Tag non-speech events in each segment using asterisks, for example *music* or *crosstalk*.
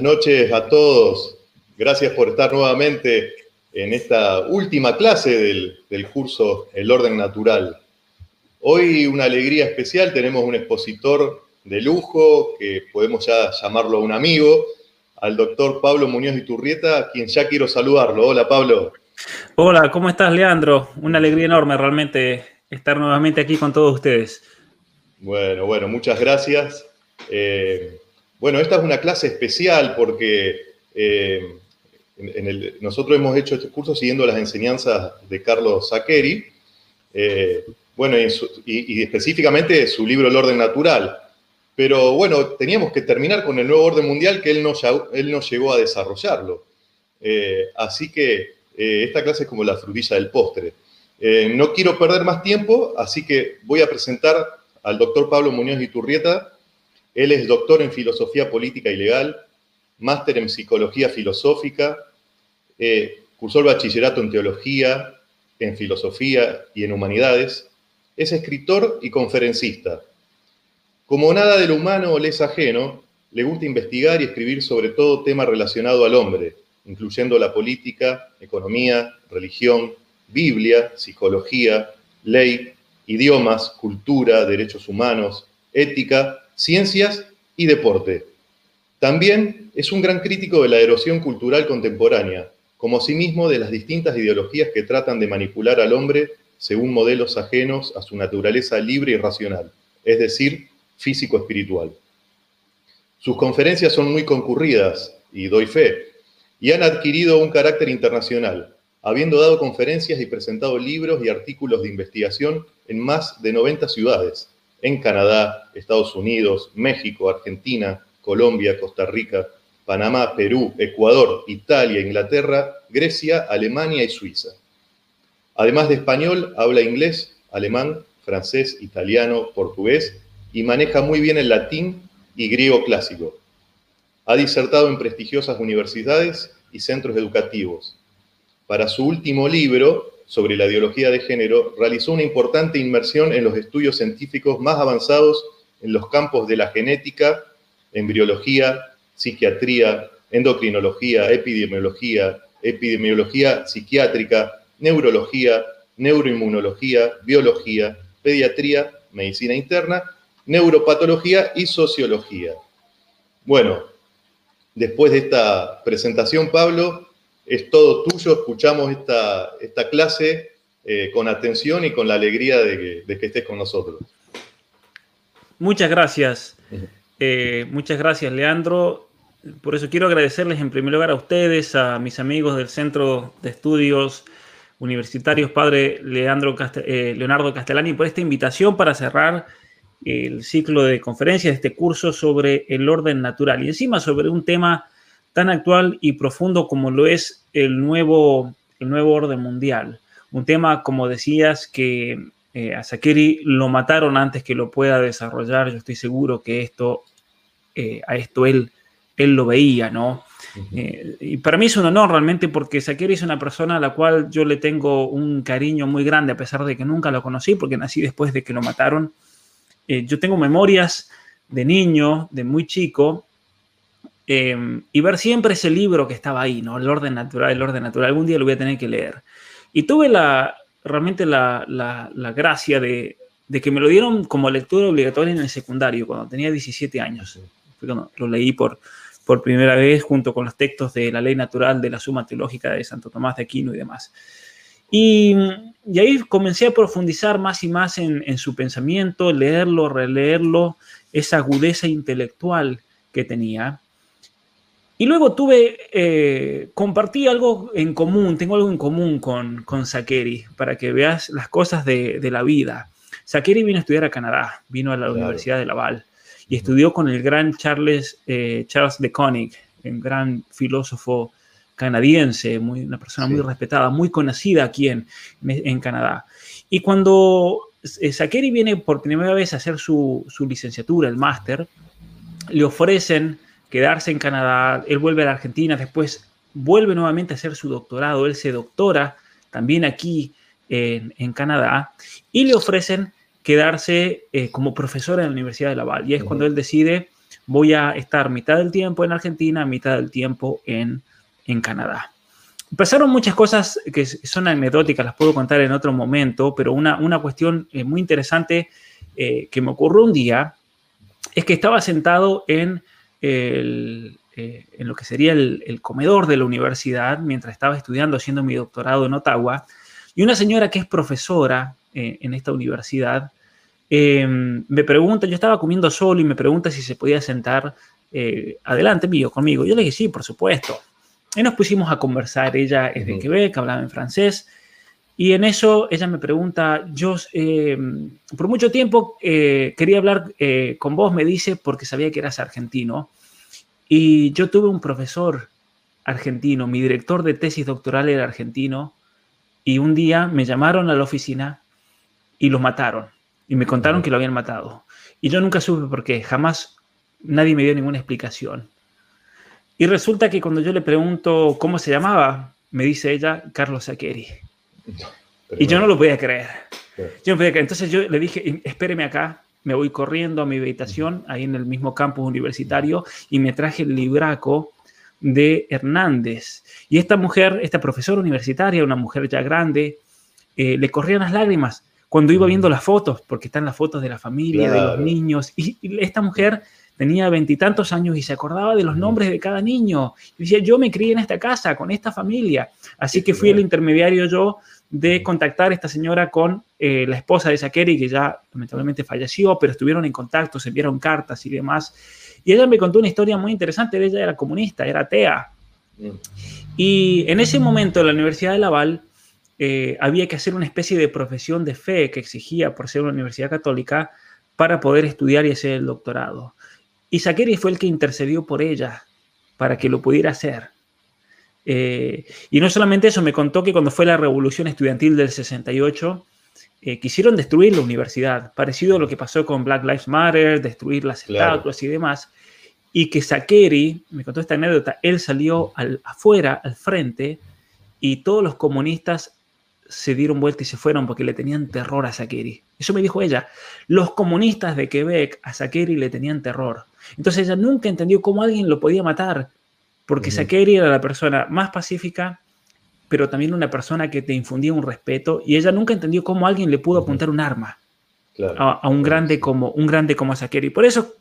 Buenas noches a todos. Gracias por estar nuevamente en esta última clase del, curso El Orden Natural. Hoy una alegría especial, tenemos un expositor de lujo, que podemos ya llamarlo un amigo, al doctor Pablo Muñoz Iturrieta, a quien ya quiero saludarlo. Hola Pablo. Hola, ¿cómo estás Leandro? Una alegría enorme realmente estar nuevamente aquí con todos ustedes. Bueno, bueno, muchas gracias. Eh, bueno, esta es una clase especial porque eh, nosotros hemos hecho este curso siguiendo las enseñanzas de Carlos Saqueri, eh, bueno, y, específicamente su libro El orden natural. Pero bueno, teníamos que terminar con el nuevo orden mundial que él no, él llegó a desarrollarlo. Eh, así que esta clase es como la frutilla del postre. no quiero perder más tiempo, así que voy a presentar al doctor Pablo Muñoz Iturrieta, él es doctor en filosofía política y legal, máster en psicología filosófica, eh, cursó el bachillerato en teología, en filosofía y en humanidades. Es escritor y conferencista. Como nada del humano le es ajeno, le gusta investigar y escribir sobre todo tema relacionado al hombre, incluyendo la política, economía, religión, Biblia, psicología, ley, idiomas, cultura, derechos humanos, ética ciencias y deporte. También es un gran crítico de la erosión cultural contemporánea, como asimismo de las distintas ideologías que tratan de manipular al hombre según modelos ajenos a su naturaleza libre y racional, es decir, físico-espiritual. Sus conferencias son muy concurridas, y doy fe, y han adquirido un carácter internacional, habiendo dado conferencias y presentado libros y artículos de investigación en más de 90 ciudades, en Canadá, Estados Unidos, México, Argentina, Colombia, Costa Rica, Panamá, Perú, Ecuador, Italia, Inglaterra, Grecia, Alemania y Suiza. Además de español, habla inglés, alemán, francés, italiano, portugués y maneja muy bien el latín y griego clásico. Ha disertado en prestigiosas universidades y centros educativos. Para su último libro, sobre la ideología de género, realizó una importante inmersión en los estudios científicos más avanzados en los campos de la genética, embriología, psiquiatría, endocrinología, epidemiología, epidemiología psiquiátrica, neurología, neuroinmunología, biología, pediatría, medicina interna, neuropatología y sociología. Bueno, después de esta presentación, Pablo, es todo tuyo, escuchamos esta, esta clase eh, con atención y con la alegría de que, estés con nosotros. Muchas gracias. Eh, muchas gracias, Leandro. Por eso quiero agradecerles en primer lugar a ustedes, a mis amigos del Centro de Estudios Universitarios, padre Leandro eh, Leonardo Castellani, por esta invitación para cerrar el ciclo de conferencias de este curso sobre el orden natural y encima sobre un tema tan actual y profundo como lo es el nuevo, el nuevo orden mundial. Un tema, como decías, que eh, a Sakiri lo mataron antes que lo pueda desarrollar. Yo estoy seguro que esto, eh, a esto él, él lo veía, ¿no? Eh, y para mí es un honor realmente porque Sakiri es una persona a la cual yo le tengo un cariño muy grande, a pesar de que nunca lo conocí, porque nací después de que lo mataron. yo tengo memorias de niño, de muy chico, em, y ver siempre ese libro que estaba ahí, ¿no? El orden natural, el orden natural. Algún día lo voy a tener que leer. Y tuve la, realmente la, la, gracia de, de, que me lo dieron como lectura obligatoria en el secundario, cuando tenía 17 años. lo leí por, por primera vez junto con los textos de la ley natural de la suma teológica de Santo Tomás de Aquino y demás. Y, y ahí comencé a profundizar más y más en, en, su pensamiento, leerlo, releerlo, esa agudeza intelectual que tenía. Y luego tuve, eh, compartí algo en común, tengo algo en común con, con Sakeri, para que veas las cosas de, de la vida. Sakeri vino a estudiar a Canadá, vino a la Universidad de Laval y estudió con el gran Charles, eh, Charles de Koenig, un gran filósofo canadiense, muy, una persona muy respetada, muy conocida aquí en, en Canadá. Y cuando eh, Sakeri viene por primera vez a hacer su, su licenciatura, el máster, le ofrecen quedarse en Canadá, él vuelve a la Argentina, después vuelve nuevamente a hacer su doctorado, él se doctora también aquí en, Canadá y le ofrecen quedarse eh, como profesor en la Universidad de Laval. Y es cuando él decide, voy a estar mitad del tiempo en Argentina, mitad del tiempo en, en Canadá. Pasaron muchas cosas que son anecdóticas, las puedo contar en otro momento, pero una, una cuestión eh, muy interesante eh, que me ocurrió un día es que estaba sentado en, el, en lo que sería el, el, comedor de la universidad mientras estaba estudiando, haciendo mi doctorado en Ottawa, y una señora que es profesora eh, en esta universidad, eh, me pregunta, yo estaba comiendo solo y me pregunta si se podía sentar eh, adelante mío, conmigo. Yo le dije, sí, por supuesto. Y nos pusimos a conversar, ella es de Quebec, hablaba en francés, y en eso ella me pregunta, yo por mucho tiempo quería hablar con vos, me dice, porque sabía que eras argentino. Y yo tuve un profesor argentino, mi director de tesis doctoral era argentino, y un día me llamaron a la oficina y lo mataron. Y me contaron que lo habían matado. Y yo nunca supe por qué, jamás nadie me dio ninguna explicación. Y resulta que cuando yo le pregunto cómo se llamaba, me dice ella Carlos Saqueri. Y yo no lo podía creer. Yo no podía creer. Entonces yo le dije, espéreme acá, me voy corriendo a mi habitación, ahí en el mismo campus universitario, y me traje el libraco de Hernández. Y esta mujer, esta profesora universitaria, una mujer ya grande, eh, le corrían las lágrimas cuando iba viendo las fotos, porque están las fotos de la familia, de los niños, y, esta mujer tenía veintitantos años y se acordaba de los nombres de cada niño. Y decía, yo me crié en esta casa, con esta familia. Así que fui el intermediario yo de contactar a esta señora con eh, la esposa de Sakeri, que ya lamentablemente falleció, pero estuvieron en contacto, se enviaron cartas y demás. Y ella me contó una historia muy interesante, ella era comunista, era atea. Y en ese momento en la Universidad de Laval eh, había que hacer una especie de profesión de fe que exigía por ser una universidad católica para poder estudiar y hacer el doctorado. Y Sakeri fue el que intercedió por ella para que lo pudiera hacer. Eh, y no solamente eso, me contó que cuando fue la revolución estudiantil del 68, eh, quisieron destruir la universidad, parecido a lo que pasó con Black Lives Matter, destruir las estatuas y demás, y que Sakeri, me contó esta anécdota, él salió al, afuera, al frente, y todos los comunistas se dieron vuelta y se fueron porque le tenían terror a Sakeri. Eso me dijo ella. Los comunistas de Quebec a Sakeri le tenían terror. Entonces ella nunca entendió cómo alguien lo podía matar, porque uh era la persona más pacífica, pero también una persona que te infundía un respeto, y ella nunca entendió cómo alguien le pudo apuntar un arma a, un, grande como, un grande como Sakeri. Por eso,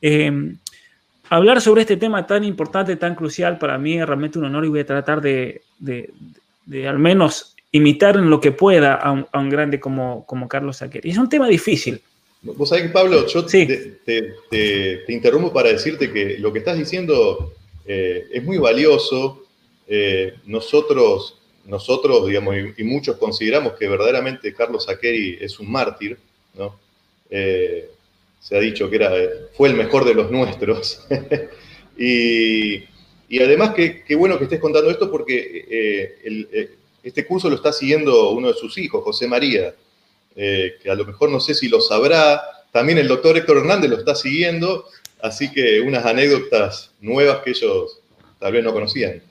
em, hablar sobre este tema tan importante, tan crucial, para mí es realmente un honor y voy a tratar de, de, de al menos imitar en lo que pueda a un, grande como, como Carlos Saqueri. Es un tema difícil. Vos sabés que, Pablo, yo te, te, interrumpo para decirte que lo que estás diciendo eh, es muy valioso. Eh, nosotros, nosotros, digamos, y, muchos consideramos que verdaderamente Carlos Saqueri es un mártir, ¿no? Eh, se ha dicho que era, fue el mejor de los nuestros. *laughs* y, y, además, qué bueno que estés contando esto porque este curso lo está siguiendo uno de sus hijos, José María, que a lo mejor no sé si lo sabrá. También el doctor Héctor Hernández lo está siguiendo, así que unas anécdotas nuevas que ellos tal vez no conocían.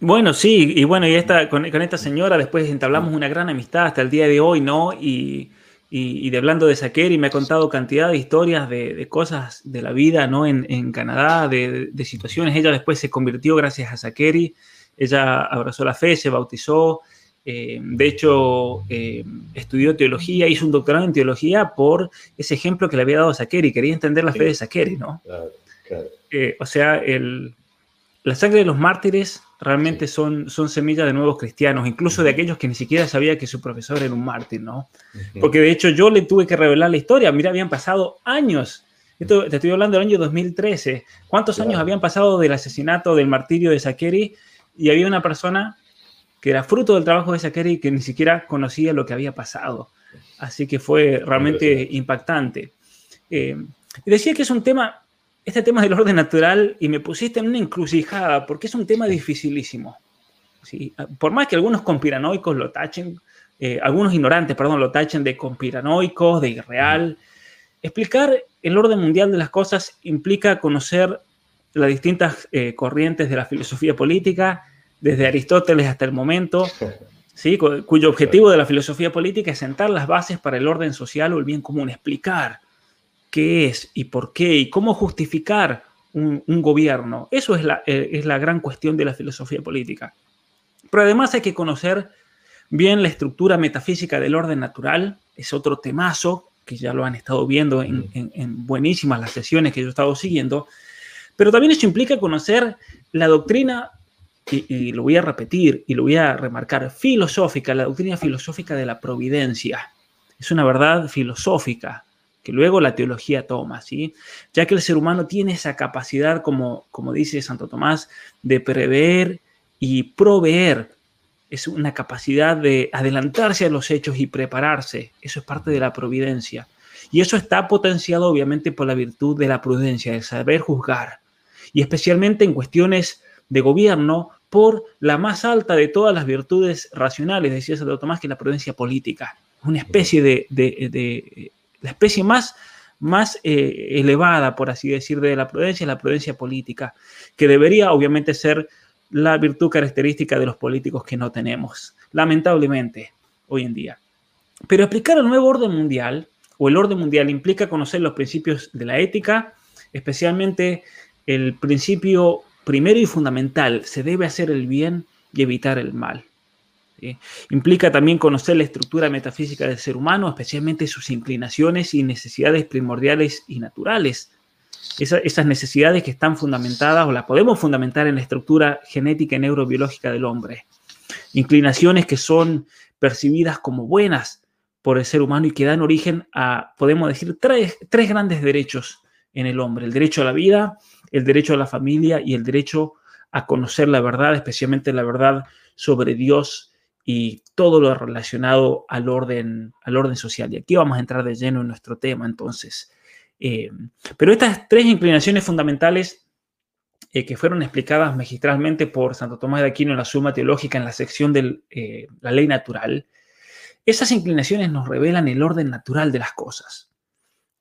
Bueno, sí, y bueno, y esta, con, esta señora después entablamos una gran amistad hasta el día de hoy, ¿no? Y, y, de hablando de y me ha contado cantidad de historias de, cosas de la vida, ¿no? En, Canadá, de, situaciones. Ella después se convirtió gracias a Sakeri, ella abrazó la fe, se bautizó, eh, de hecho eh, estudió teología, hizo un doctorado en teología por ese ejemplo que le había dado Sakeri, quería entender la fe de Sakeri, ¿no? Eh, o sea, el, la sangre de los mártires realmente son, son semillas de nuevos cristianos, incluso de aquellos que ni siquiera sabía que su profesor era un mártir, ¿no? Porque de hecho yo le tuve que revelar la historia. Mira, habían pasado años. Esto, te estoy hablando del año 2013. ¿Cuántos años habían pasado del asesinato, del martirio de Sakeri? Y había una persona que era fruto del trabajo de Sakeri que ni siquiera conocía lo que había pasado. Así que fue realmente impactante. Eh, y decía que es un tema este tema del orden natural y me pusiste en una encrucijada porque es un tema dificilísimo. ¿sí? Por más que algunos conspiranoicos lo tachen, eh, algunos ignorantes, perdón, lo tachen de conspiranoicos, de irreal, explicar el orden mundial de las cosas implica conocer las distintas eh, corrientes de la filosofía política, desde Aristóteles hasta el momento, *laughs* ¿sí? cuyo objetivo de la filosofía política es sentar las bases para el orden social o el bien común, explicar qué es y por qué y cómo justificar un, gobierno. Eso es la, eh, es la gran cuestión de la filosofía política. Pero además hay que conocer bien la estructura metafísica del orden natural, es otro temazo que ya lo han estado viendo en, buenísimas las sesiones que yo he estado siguiendo, pero también eso implica conocer la doctrina, y, lo voy a repetir y lo voy a remarcar, filosófica, la doctrina filosófica de la providencia. Es una verdad filosófica, que luego la teología toma, ¿sí? Ya que el ser humano tiene esa capacidad, como, como dice Santo Tomás, de prever y proveer. Es una capacidad de adelantarse a los hechos y prepararse. Eso es parte de la providencia. Y eso está potenciado obviamente por la virtud de la prudencia, el saber juzgar. Y especialmente en cuestiones de gobierno, por la más alta de todas las virtudes racionales, decía Santo Tomás, que es la prudencia política. Una especie de, la especie más, más eh, elevada, por así decir, de la prudencia es la prudencia política, que debería obviamente ser la virtud característica de los políticos que no tenemos, lamentablemente, hoy en día. Pero explicar el nuevo orden mundial, o el orden mundial, implica conocer los principios de la ética, especialmente el principio primero y fundamental, se debe hacer el bien y evitar el mal. Implica también conocer la estructura metafísica del ser humano, especialmente sus inclinaciones y necesidades primordiales y naturales. esas necesidades que están fundamentadas o las podemos fundamentar en la estructura genética y neurobiológica del hombre. Inclinaciones que son percibidas como buenas por el ser humano y que dan origen a, podemos decir, tres, grandes derechos en el hombre. El derecho a la vida, el derecho a la familia y el derecho a conocer la verdad, especialmente la verdad sobre Dios y todo lo relacionado al orden, al orden social. Y aquí vamos a entrar de lleno en nuestro tema, entonces. Eh, pero estas tres inclinaciones fundamentales eh, que fueron explicadas magistralmente por Santo Tomás de Aquino en la Suma Teológica en la sección de eh, la ley natural, esas inclinaciones nos revelan el orden natural de las cosas.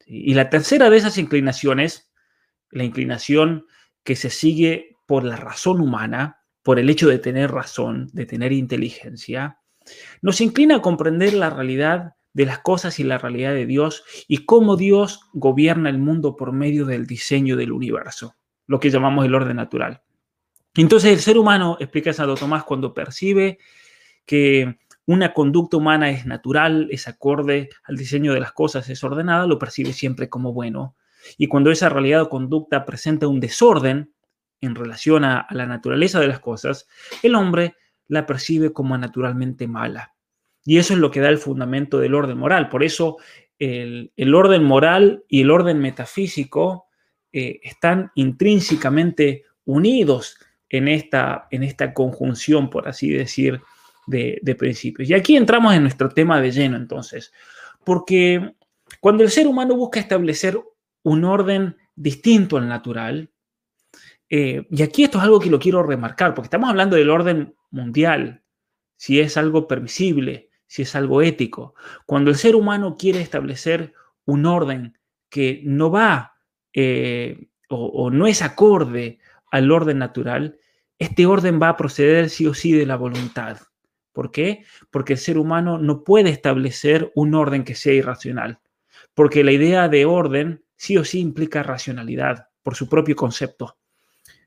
Y la tercera de esas inclinaciones, la inclinación que se sigue por la razón humana, por el hecho de tener razón, de tener inteligencia, nos inclina a comprender la realidad de las cosas y la realidad de Dios y cómo Dios gobierna el mundo por medio del diseño del universo, lo que llamamos el orden natural. Entonces el ser humano, explica Santo Tomás, cuando percibe que una conducta humana es natural, es acorde al diseño de las cosas, es ordenada, lo percibe siempre como bueno. Y cuando esa realidad o conducta presenta un desorden, en relación a, la naturaleza de las cosas, el hombre la percibe como naturalmente mala. Y eso es lo que da el fundamento del orden moral. Por eso el, orden moral y el orden metafísico eh, están intrínsecamente unidos en esta, en esta conjunción, por así decir, de, principios. Y aquí entramos en nuestro tema de lleno, entonces, porque cuando el ser humano busca establecer un orden distinto al natural, eh, y aquí esto es algo que lo quiero remarcar, porque estamos hablando del orden mundial, si es algo permisible, si es algo ético. Cuando el ser humano quiere establecer un orden que no va eh, o, no es acorde al orden natural, este orden va a proceder sí o sí de la voluntad. ¿Por qué? Porque el ser humano no puede establecer un orden que sea irracional, porque la idea de orden sí o sí implica racionalidad por su propio concepto.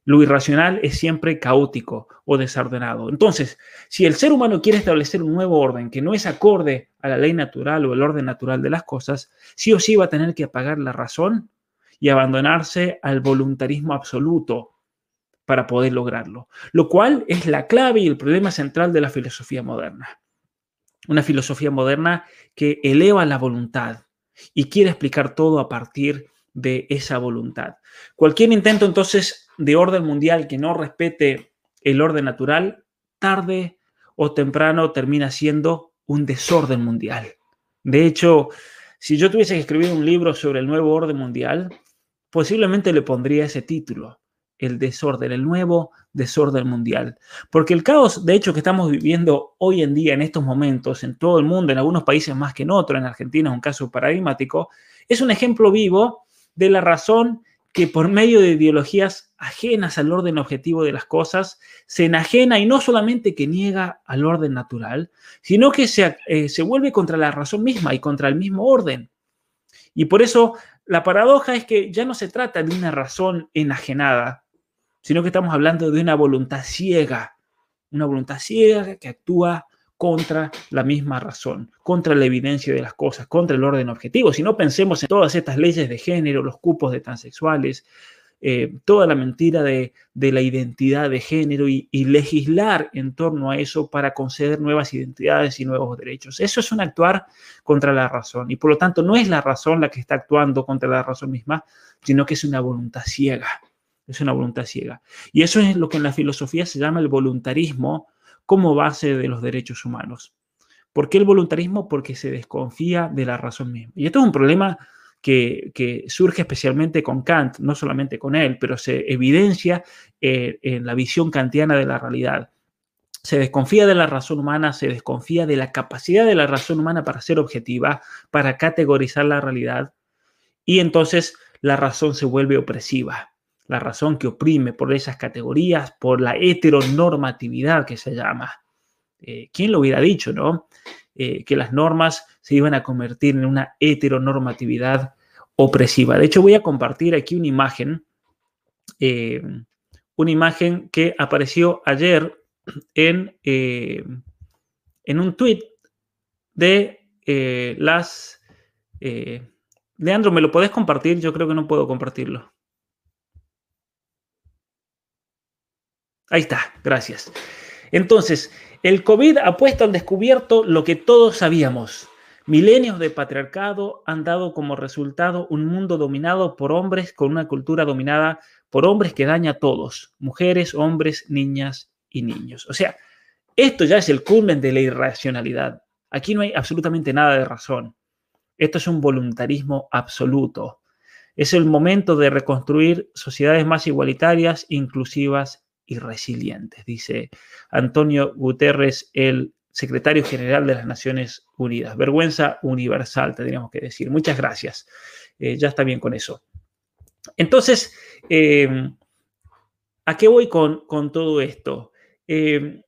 Lo irracional es siempre caótico o desordenado. Entonces, si el ser humano quiere establecer un nuevo orden que no es acorde a la ley natural o el orden natural de las cosas, sí o sí va a tener que apagar la razón y abandonarse al voluntarismo absoluto para poder lograrlo, lo cual es la clave y el problema central de la filosofía moderna. Una filosofía moderna que eleva la voluntad y quiere explicar todo a partir de esa voluntad. Cualquier intento entonces de orden mundial que no respete el orden natural, tarde o temprano termina siendo un desorden mundial. De hecho, si yo tuviese que escribir un libro sobre el nuevo orden mundial, posiblemente le pondría ese título, el desorden, el nuevo desorden mundial. Porque el caos, de hecho, que estamos viviendo hoy en día, en estos momentos, en todo el mundo, en algunos países más que en otros, en Argentina es un caso paradigmático, es un ejemplo vivo de la razón que por medio de ideologías ajenas al orden objetivo de las cosas, se enajena y no solamente que niega al orden natural, sino que se, eh, se vuelve contra la razón misma y contra el mismo orden. Y por eso la paradoja es que ya no se trata de una razón enajenada, sino que estamos hablando de una voluntad ciega, una voluntad ciega que actúa contra la misma razón, contra la evidencia de las cosas, contra el orden objetivo. Si no pensemos en todas estas leyes de género, los cupos de transexuales, eh, toda la mentira de, la identidad de género y, y, legislar en torno a eso para conceder nuevas identidades y nuevos derechos. Eso es un actuar contra la razón y por lo tanto no es la razón la que está actuando contra la razón misma, sino que es una voluntad ciega. Es una voluntad ciega. Y eso es lo que en la filosofía se llama el voluntarismo como base de los derechos humanos. ¿Por qué el voluntarismo? Porque se desconfía de la razón misma. Y esto es un problema que, surge especialmente con Kant, no solamente con él, pero se evidencia eh, en la visión kantiana de la realidad. Se desconfía de la razón humana, se desconfía de la capacidad de la razón humana para ser objetiva, para categorizar la realidad, y entonces la razón se vuelve opresiva la razón que oprime por esas categorías, por la heteronormatividad que se llama. Eh, ¿Quién lo hubiera dicho, no? Eh, que las normas se iban a convertir en una heteronormatividad opresiva. De hecho, voy a compartir aquí una imagen, eh, una imagen que apareció ayer en, en un tweet de las... Leandro, ¿me lo podés compartir? Yo creo que no puedo compartirlo. Ahí está, gracias. Entonces, el COVID ha puesto al descubierto lo que todos sabíamos. Milenios de patriarcado han dado como resultado un mundo dominado por hombres con una cultura dominada por hombres que daña a todos, mujeres, hombres, niñas y niños. O sea, esto ya es el culmen de la irracionalidad. Aquí no hay absolutamente nada de razón. Esto es un voluntarismo absoluto. Es el momento de reconstruir sociedades más igualitarias, inclusivas y resilientes, dice Antonio Guterres, el secretario general de las Naciones Unidas. Vergüenza universal, tendríamos que decir. Muchas gracias. Eh, ya está bien con eso. Entonces, em, ¿a qué voy con, todo esto? Em,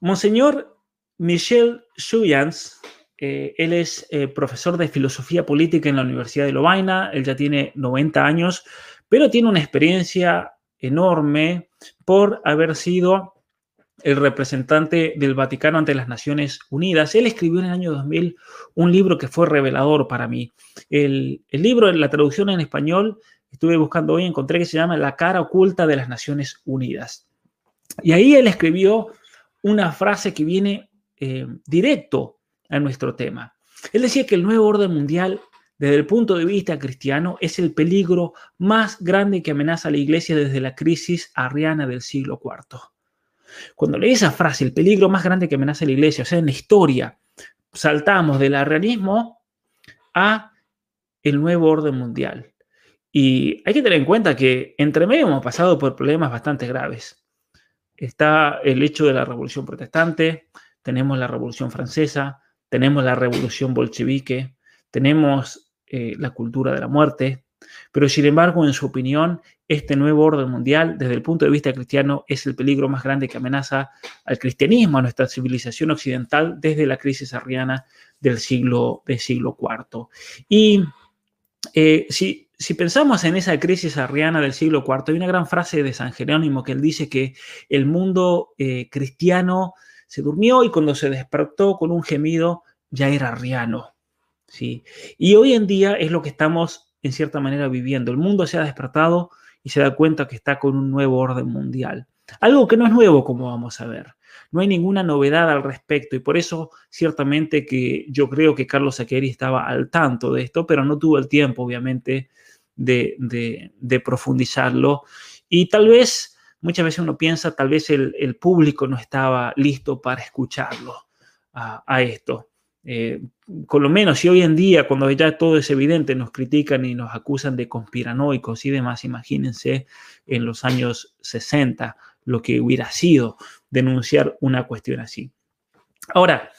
Monseñor Michel Chuyans, eh, él es eh, profesor de filosofía política en la Universidad de Lovaina, él ya tiene 90 años, pero tiene una experiencia enorme por haber sido el representante del Vaticano ante las Naciones Unidas. Él escribió en el año 2000 un libro que fue revelador para mí. El, libro, la traducción en español, estuve buscando hoy, encontré que se llama La cara oculta de las Naciones Unidas. Y ahí él escribió una frase que viene eh, directo a nuestro tema. Él decía que el nuevo orden mundial desde el punto de vista cristiano, es el peligro más grande que amenaza a la iglesia desde la crisis arriana del siglo IV. Cuando leí esa frase, el peligro más grande que amenaza a la iglesia, o sea, en la historia, saltamos del arrianismo a el nuevo orden mundial. Y hay que tener en cuenta que entre medio hemos pasado por problemas bastante graves. Está el hecho de la revolución protestante, tenemos la revolución francesa, tenemos la revolución bolchevique, tenemos eh, la cultura de la muerte, Pero sin embargo, en su opinión, este nuevo orden mundial, desde el punto de vista cristiano, es el peligro más grande que amenaza al cristianismo, a nuestra civilización occidental, desde la crisis arriana del siglo, del siglo IV. Y eh, si, si, pensamos en esa crisis arriana del siglo IV, hay una gran frase de San Jerónimo que él dice que el mundo eh, cristiano se durmió y cuando se despertó con un gemido ya era arriano. Y hoy en día es lo que estamos en cierta manera viviendo. El mundo se ha despertado y se da cuenta que está con un nuevo orden mundial. Algo que no es nuevo, como vamos a ver. No hay ninguna novedad al respecto y por eso ciertamente que yo creo que Carlos Saqueri estaba al tanto de esto, pero no tuvo el tiempo, obviamente, de, profundizarlo. Y tal vez, muchas veces uno piensa, tal vez el, público no estaba listo para escucharlo a esto. Eh, con lo menos si hoy en día, cuando ya todo es evidente, nos critican y nos acusan de conspiranoicos y demás, imagínense en los años 60 lo que hubiera sido denunciar una cuestión así. Ahora,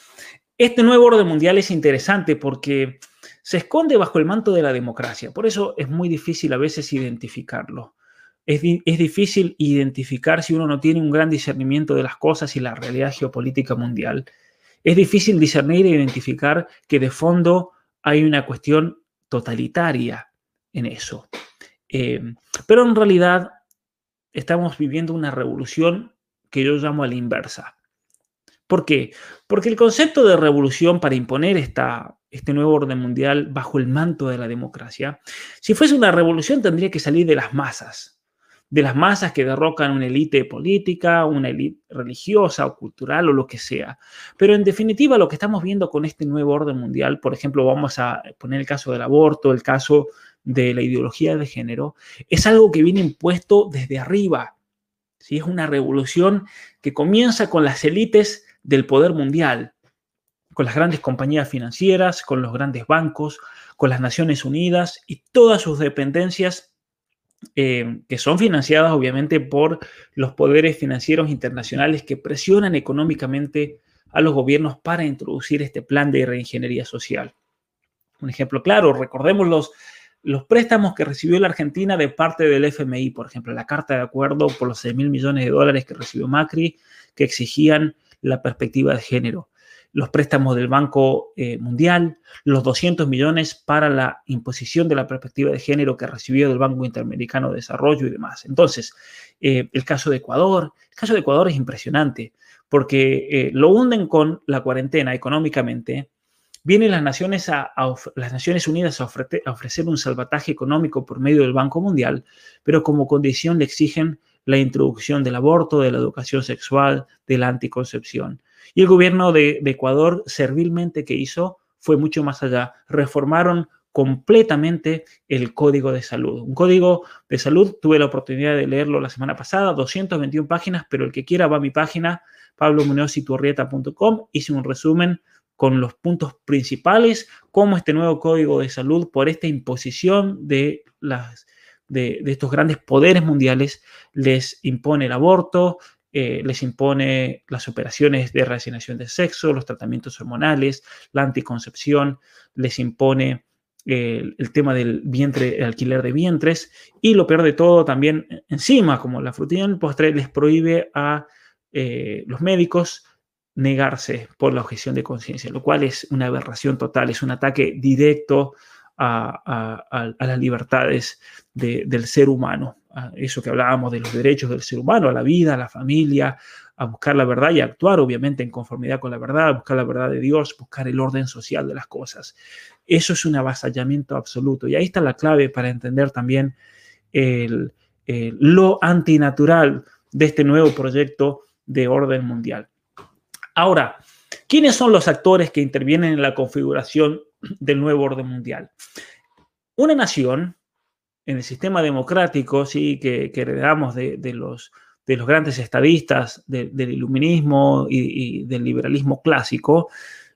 este nuevo orden mundial es interesante porque se esconde bajo el manto de la democracia, por eso es muy difícil a veces identificarlo. Es, es, difícil identificar si uno no tiene un gran discernimiento de las cosas y la realidad geopolítica mundial es difícil discernir e identificar que de fondo hay una cuestión totalitaria en eso. Eh, pero en realidad estamos viviendo una revolución que yo llamo a la inversa. ¿Por qué? Porque el concepto de revolución para imponer esta, este nuevo orden mundial bajo el manto de la democracia, si fuese una revolución tendría que salir de las masas, de las masas que derrocan una élite política, una élite religiosa o cultural o lo que sea. Pero en definitiva lo que estamos viendo con este nuevo orden mundial, por ejemplo, vamos a poner el caso del aborto, el caso de la ideología de género, es algo que viene impuesto desde arriba. ¿sí? Es una revolución que comienza con las élites del poder mundial, con las grandes compañías financieras, con los grandes bancos, con las Naciones Unidas y todas sus dependencias eh, que son financiadas obviamente por los poderes financieros internacionales que presionan económicamente a los gobiernos para introducir este plan de reingeniería social. Un ejemplo claro, recordemos los, los préstamos que recibió la Argentina de parte del FMI, por ejemplo, la carta de acuerdo por los 6 mil millones de dólares que recibió Macri, que exigían la perspectiva de género los préstamos del Banco eh, Mundial, los 200 millones para la imposición de la perspectiva de género que recibió del Banco Interamericano de Desarrollo y demás. Entonces, eh, el caso de Ecuador, el caso de Ecuador es impresionante porque eh, lo hunden con la cuarentena económicamente. Vienen las Naciones, a, las Naciones Unidas a, a ofrecer un salvataje económico por medio del Banco Mundial, pero como condición le exigen la introducción del aborto, de la educación sexual, de la anticoncepción. Y el gobierno de, Ecuador, servilmente que hizo, fue mucho más allá. Reformaron completamente el código de salud. Un código de salud, tuve la oportunidad de leerlo la semana pasada, 221 páginas, pero el que quiera va a mi página, pablomuneoziturrieta.com, hice un resumen con los puntos principales, cómo este nuevo código de salud, por esta imposición de, las, de estos grandes poderes mundiales, les impone el aborto, eh, les impone las operaciones de reasignación de sexo, los tratamientos hormonales, la anticoncepción, les impone eh, el tema del vientre, el alquiler de vientres y lo peor de todo también encima, como la frutilla en el postre, les prohíbe a eh, los médicos negarse por la objeción de conciencia, lo cual es una aberración total, es un ataque directo a, las libertades del ser humano eso que hablábamos de los derechos del ser humano, a la vida, a la familia, a buscar la verdad y actuar obviamente en conformidad con la verdad, a buscar la verdad de Dios, buscar el orden social de las cosas. Eso es un avasallamiento absoluto. Y ahí está la clave para entender también lo antinatural de este nuevo proyecto de orden mundial. Ahora, ¿quiénes son los actores que intervienen en la configuración del nuevo orden mundial? Una nación en el sistema democrático, sí, que, heredamos de, los, de los grandes estadistas del iluminismo y, del liberalismo clásico,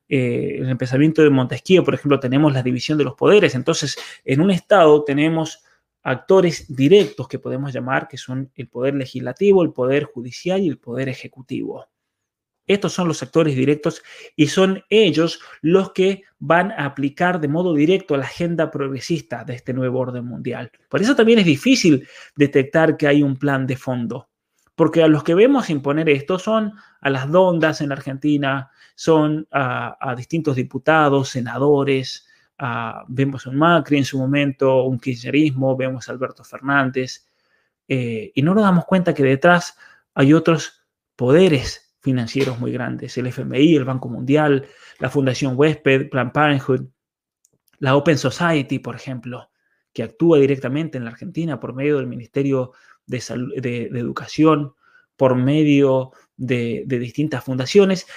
eh, en el pensamiento de Montesquieu, por ejemplo, tenemos la división de los poderes. Entonces, en un Estado tenemos actores directos que podemos llamar, que son el poder legislativo, el poder judicial y el poder ejecutivo. Estos son los actores directos y son ellos los que van a aplicar de modo directo la agenda progresista de este nuevo orden mundial. Por eso también es difícil detectar que hay un plan de fondo, porque a los que vemos imponer esto son a las dondas en Argentina, son a, distintos diputados, senadores, vemos un Macri en su momento, un kirchnerismo, vemos a Alberto Fernández, eh, y no nos damos cuenta que detrás hay otros poderes financieros muy grandes, el FMI, el Banco Mundial, la Fundación Westped, Planned Parenthood, la Open Society, por ejemplo, que actúa directamente en la Argentina por medio del Ministerio de, Educación, por medio de, distintas fundaciones,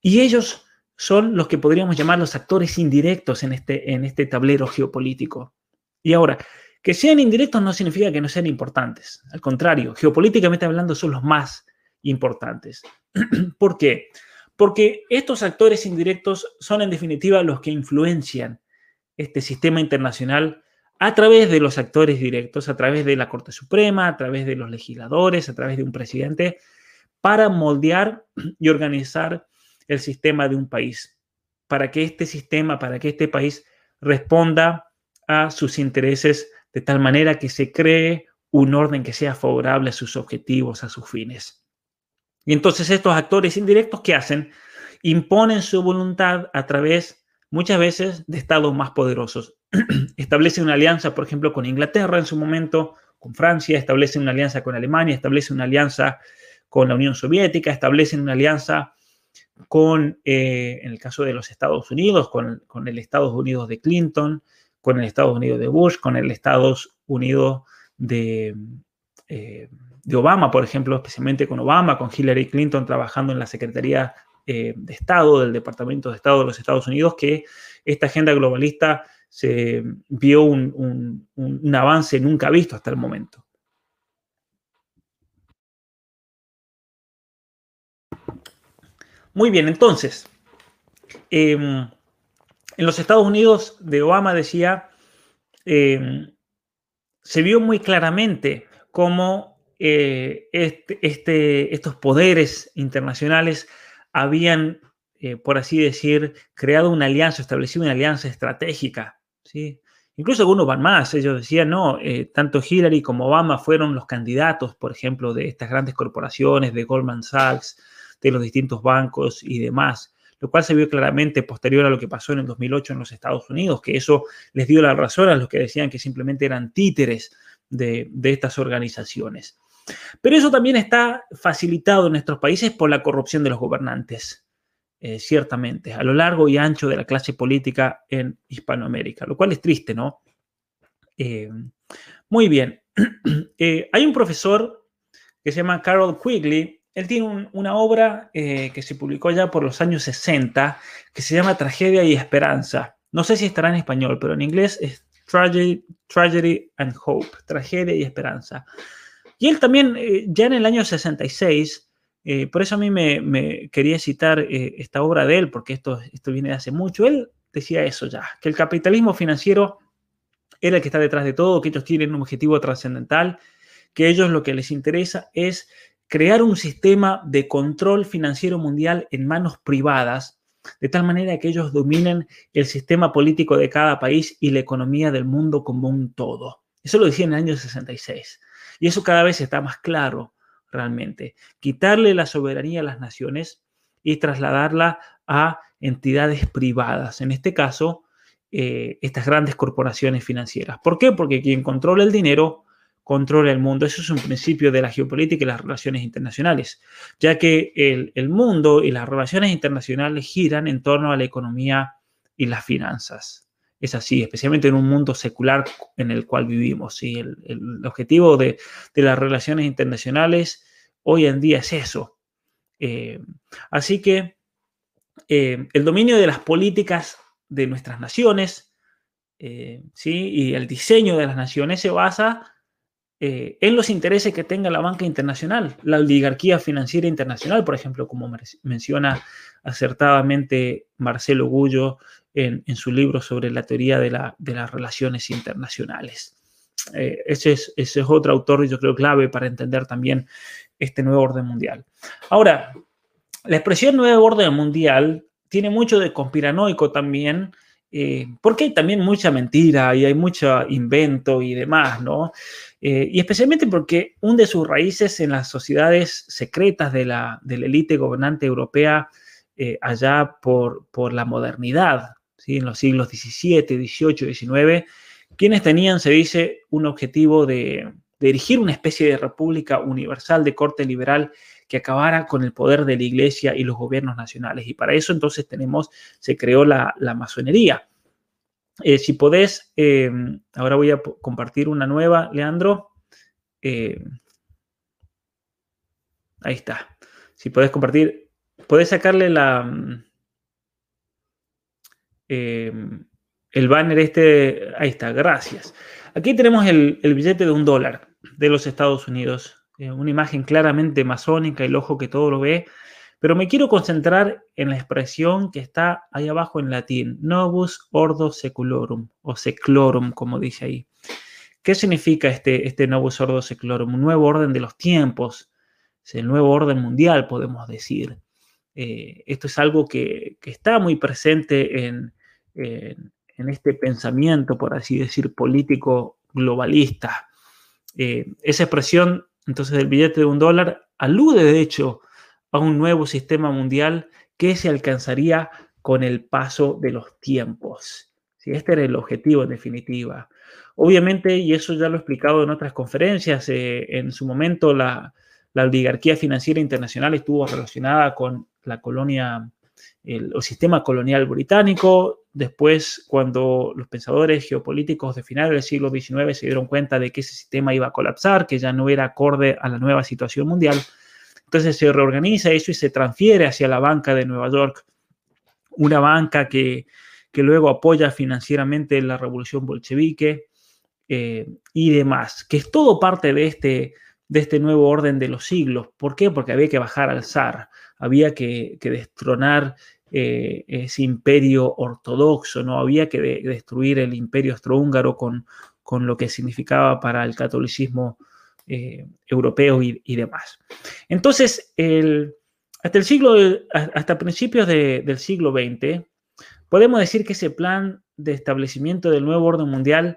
y ellos son los que podríamos llamar los actores indirectos en este, en este tablero geopolítico. Y ahora, que sean indirectos no significa que no sean importantes. Al contrario, geopolíticamente hablando son los más importantes. *clears throat* ¿Por qué? Porque estos actores indirectos son en definitiva los que influencian este sistema internacional a través de los actores directos, a través de la Corte Suprema, a través de los legisladores, a través de un presidente, para moldear *clears throat* y organizar el sistema de un país, para que este sistema, para que este país responda a sus intereses de tal manera que se cree un orden que sea favorable a sus objetivos, a sus fines. Y entonces estos actores indirectos, ¿qué hacen? Imponen su voluntad a través, muchas veces, de estados más poderosos. *clears throat* establecen una alianza, por ejemplo, con Inglaterra en su momento, con Francia, establecen una alianza con Alemania, establecen una alianza con la Unión Soviética, establecen una alianza con, eh, en el caso de los Estados Unidos, con, el Estados Unidos de Clinton, con el Estados Unidos de Bush, con el Estados Unidos de, eh, de Obama, por ejemplo, especialmente con Obama, con Hillary Clinton trabajando en la Secretaría eh, de Estado del Departamento de Estado de los Estados Unidos, que esta agenda globalista se vio un, avance nunca visto hasta el momento. Muy bien, entonces, em, en los Estados Unidos de Obama decía, em, se vio muy claramente cómo eh, este, este, estos poderes internacionales habían, eh, por así decir, creado una alianza, establecido una alianza estratégica. ¿sí? Incluso algunos van más, ellos decían, no, eh, tanto Hillary como Obama fueron los candidatos, por ejemplo, de estas grandes corporaciones, de Goldman Sachs, de los distintos bancos y demás lo cual se vio claramente posterior a lo que pasó en el 2008 en los Estados Unidos, que eso les dio la razón a los que decían que simplemente eran títeres de, estas organizaciones. Pero eso también está facilitado en nuestros países por la corrupción de los gobernantes, eh, ciertamente, a lo largo y ancho de la clase política en Hispanoamérica, lo cual es triste, ¿no? Eh, muy bien. *clears throat* Eh, hay un profesor que se llama Carol Quigley, él tiene una obra que se publicó ya por los años 60 que se llama Tragedia y Esperanza. No sé si estará en español, pero en inglés es Tragedy, and Hope, Tragedia y Esperanza. Y él también, eh, ya en el año 66, eh, por eso a mí me, quería citar esta obra de él, porque esto, esto viene de hace mucho, él decía eso ya, que el capitalismo financiero era el que está detrás de todo, que ellos tienen un objetivo trascendental, que ellos lo que les interesa es crear un sistema de control financiero mundial en manos privadas, de tal manera que ellos dominen el sistema político de cada país y la economía del mundo como un todo. Eso lo decía en el año 66. Y eso cada vez está más claro realmente. Quitarle la soberanía a las naciones y trasladarla a entidades privadas. En este caso, eh, estas grandes corporaciones financieras. ¿Por qué? Porque quien controla el dinero controla el mundo. Eso es un principio de la geopolítica y las relaciones internacionales, ya que el, mundo y las relaciones internacionales giran en torno a la economía y las finanzas. Es así, especialmente en un mundo secular en el cual vivimos. ¿sí? El, objetivo de, las relaciones internacionales hoy en día es eso. Eh, así que eh, el dominio de las políticas de nuestras naciones eh, ¿sí? y el diseño de las naciones se basa en los intereses que tenga la banca internacional, la oligarquía financiera internacional, por ejemplo, como menciona acertadamente Marcelo Gullo en, su libro sobre la teoría de, las relaciones internacionales. Eh, ese, es, ese es otro autor, yo creo, clave para entender también este nuevo orden mundial. Ahora, la expresión nuevo orden mundial tiene mucho de conspiranoico también, eh, porque hay también mucha mentira y hay mucho invento y demás, ¿no? Eh, y especialmente porque hunde sus raíces en las sociedades secretas de la, de élite gobernante europea allá por, por la modernidad, ¿sí? en los siglos XVII, XVIII, XIX, quienes tenían, se dice, un objetivo de, erigir una especie de república universal de corte liberal que acabara con el poder de la iglesia y los gobiernos nacionales. Y para eso entonces tenemos, se creó la, masonería. Eh, si podés, eh, ahora voy a compartir una nueva, Leandro. Eh, ahí está. Si podés compartir, podés sacarle la... el banner este, ahí está, gracias. Aquí tenemos el billete de un dólar de los Estados Unidos. Eh, una imagen claramente masónica, el ojo que todo lo ve, pero me quiero concentrar en la expresión que está ahí abajo en latín, novus ordo seculorum, o seclorum, como dice ahí. ¿Qué significa este, este novus ordo seclorum? Un nuevo orden de los tiempos, el nuevo orden mundial, podemos decir. Eh, esto es algo que, está muy presente en, en, este pensamiento, por así decir, político globalista. Eh, esa expresión entonces el billete de un dólar alude de hecho a un nuevo sistema mundial que se alcanzaría con el paso de los tiempos. Este era el objetivo en definitiva. Obviamente, y eso ya lo he explicado en otras conferencias, eh, en su momento la, oligarquía financiera internacional estuvo relacionada con la colonia, el, sistema colonial británico. Después, cuando los pensadores geopolíticos de finales del siglo XIX se dieron cuenta de que ese sistema iba a colapsar, que ya no era acorde a la nueva situación mundial, entonces se reorganiza eso y se transfiere hacia la banca de Nueva York, una banca que, que luego apoya financieramente la revolución bolchevique eh, y demás, que es todo parte de este, de este nuevo orden de los siglos. ¿Por qué? Porque había que bajar al zar, había que, que destronar eh, ese imperio ortodoxo, no había que destruir el imperio austrohúngaro con, con lo que significaba para el catolicismo eh, europeo y, demás. Entonces, hasta el siglo, hasta principios del siglo XX, podemos decir que ese plan de establecimiento del nuevo orden mundial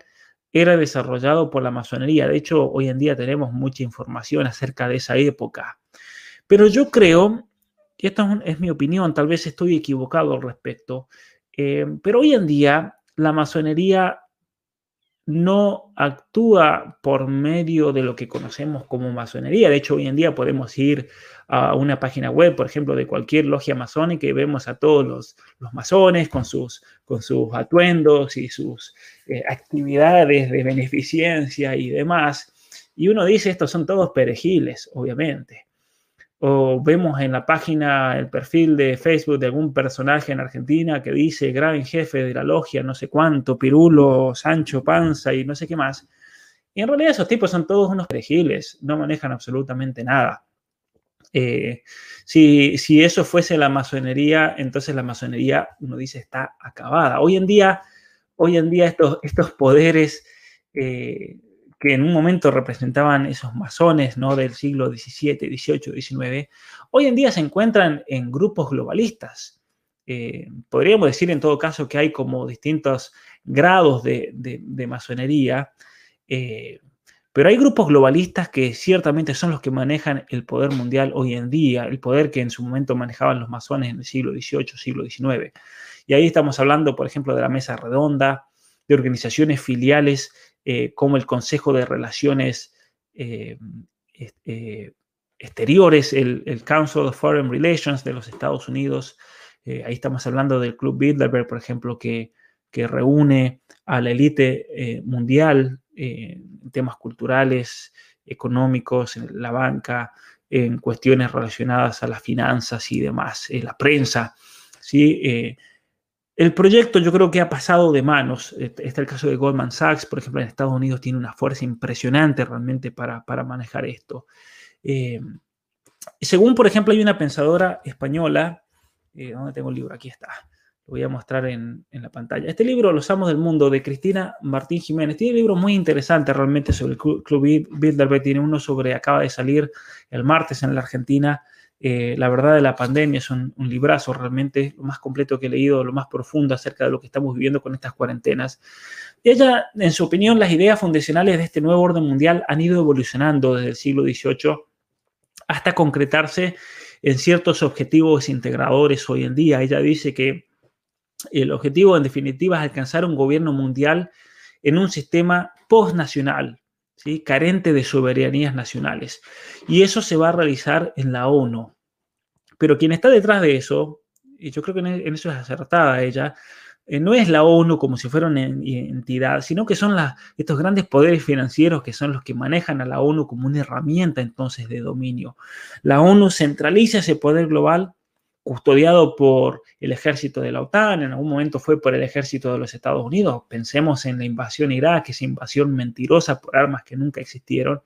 era desarrollado por la masonería. De hecho, hoy en día tenemos mucha información acerca de esa época. Pero yo creo y esto es, mi opinión, tal vez estoy equivocado al respecto, eh, pero hoy en día la masonería no actúa por medio de lo que conocemos como masonería. De hecho, hoy en día podemos ir a una página web, por ejemplo, de cualquier logia masónica y vemos a todos los, masones con sus atuendos y sus eh, actividades de beneficencia y demás. Y uno dice, estos son todos perejiles, obviamente o vemos en la página el perfil de Facebook de algún personaje en Argentina que dice gran jefe de la logia, no sé cuánto, Pirulo, Sancho Panza y no sé qué más. Y en realidad esos tipos son todos unos perejiles, no manejan absolutamente nada. Eh, si, si, eso fuese la masonería, entonces la masonería, uno dice, está acabada. Hoy en día, hoy en día estos, poderes eh, que en un momento representaban esos masones ¿no? del siglo XVII, XVIII, XIX, hoy en día se encuentran en grupos globalistas. Eh, podríamos decir en todo caso que hay como distintos grados de, masonería, eh, pero hay grupos globalistas que ciertamente son los que manejan el poder mundial hoy en día, el poder que en su momento manejaban los masones en el siglo XVIII, siglo XIX. Y ahí estamos hablando, por ejemplo, de la mesa redonda, de organizaciones filiales eh, como el Consejo de Relaciones eh, eh, Exteriores, el, Council of Foreign Relations de los Estados Unidos. ahí estamos hablando del Club Bilderberg, por ejemplo, que, que reúne a la élite mundial en temas culturales, económicos, en la banca, en cuestiones relacionadas a las finanzas y demás, la prensa. ¿sí? El proyecto yo creo que ha pasado de manos. Está el caso de Goldman Sachs, por ejemplo, en Estados Unidos tiene una fuerza impresionante realmente para, manejar esto. Eh, según, por ejemplo, hay una pensadora española, eh, ¿dónde tengo el libro? Aquí está. Lo voy a mostrar en, la pantalla. Este libro, Los Amos del Mundo, de Cristina Martín Jiménez, tiene un libro muy interesante realmente sobre el Club Bilderberg. Tiene uno sobre, acaba de salir el martes en la Argentina, eh, La verdad de la pandemia es un, librazo realmente lo más completo que he leído, lo más profundo acerca de lo que estamos viviendo con estas cuarentenas. Y ella, en su opinión, las ideas fundacionales de este nuevo orden mundial han ido evolucionando desde el siglo XVIII hasta concretarse en ciertos objetivos integradores hoy en día. Ella dice que el objetivo, en definitiva, es alcanzar un gobierno mundial en un sistema postnacional, carente de soberanías nacionales. Y eso se va a realizar en la ONU. Pero quien está detrás de eso, y yo creo que en eso es acertada ella, eh, no es la ONU como si fuera una entidad, sino que son estos grandes poderes financieros que son los que manejan a la ONU como una herramienta entonces de dominio. La ONU centraliza ese poder global custodiado por el ejército de la OTAN, en algún momento fue por el ejército de los Estados Unidos. Pensemos en la invasión Irak, esa invasión mentirosa por armas que nunca existieron,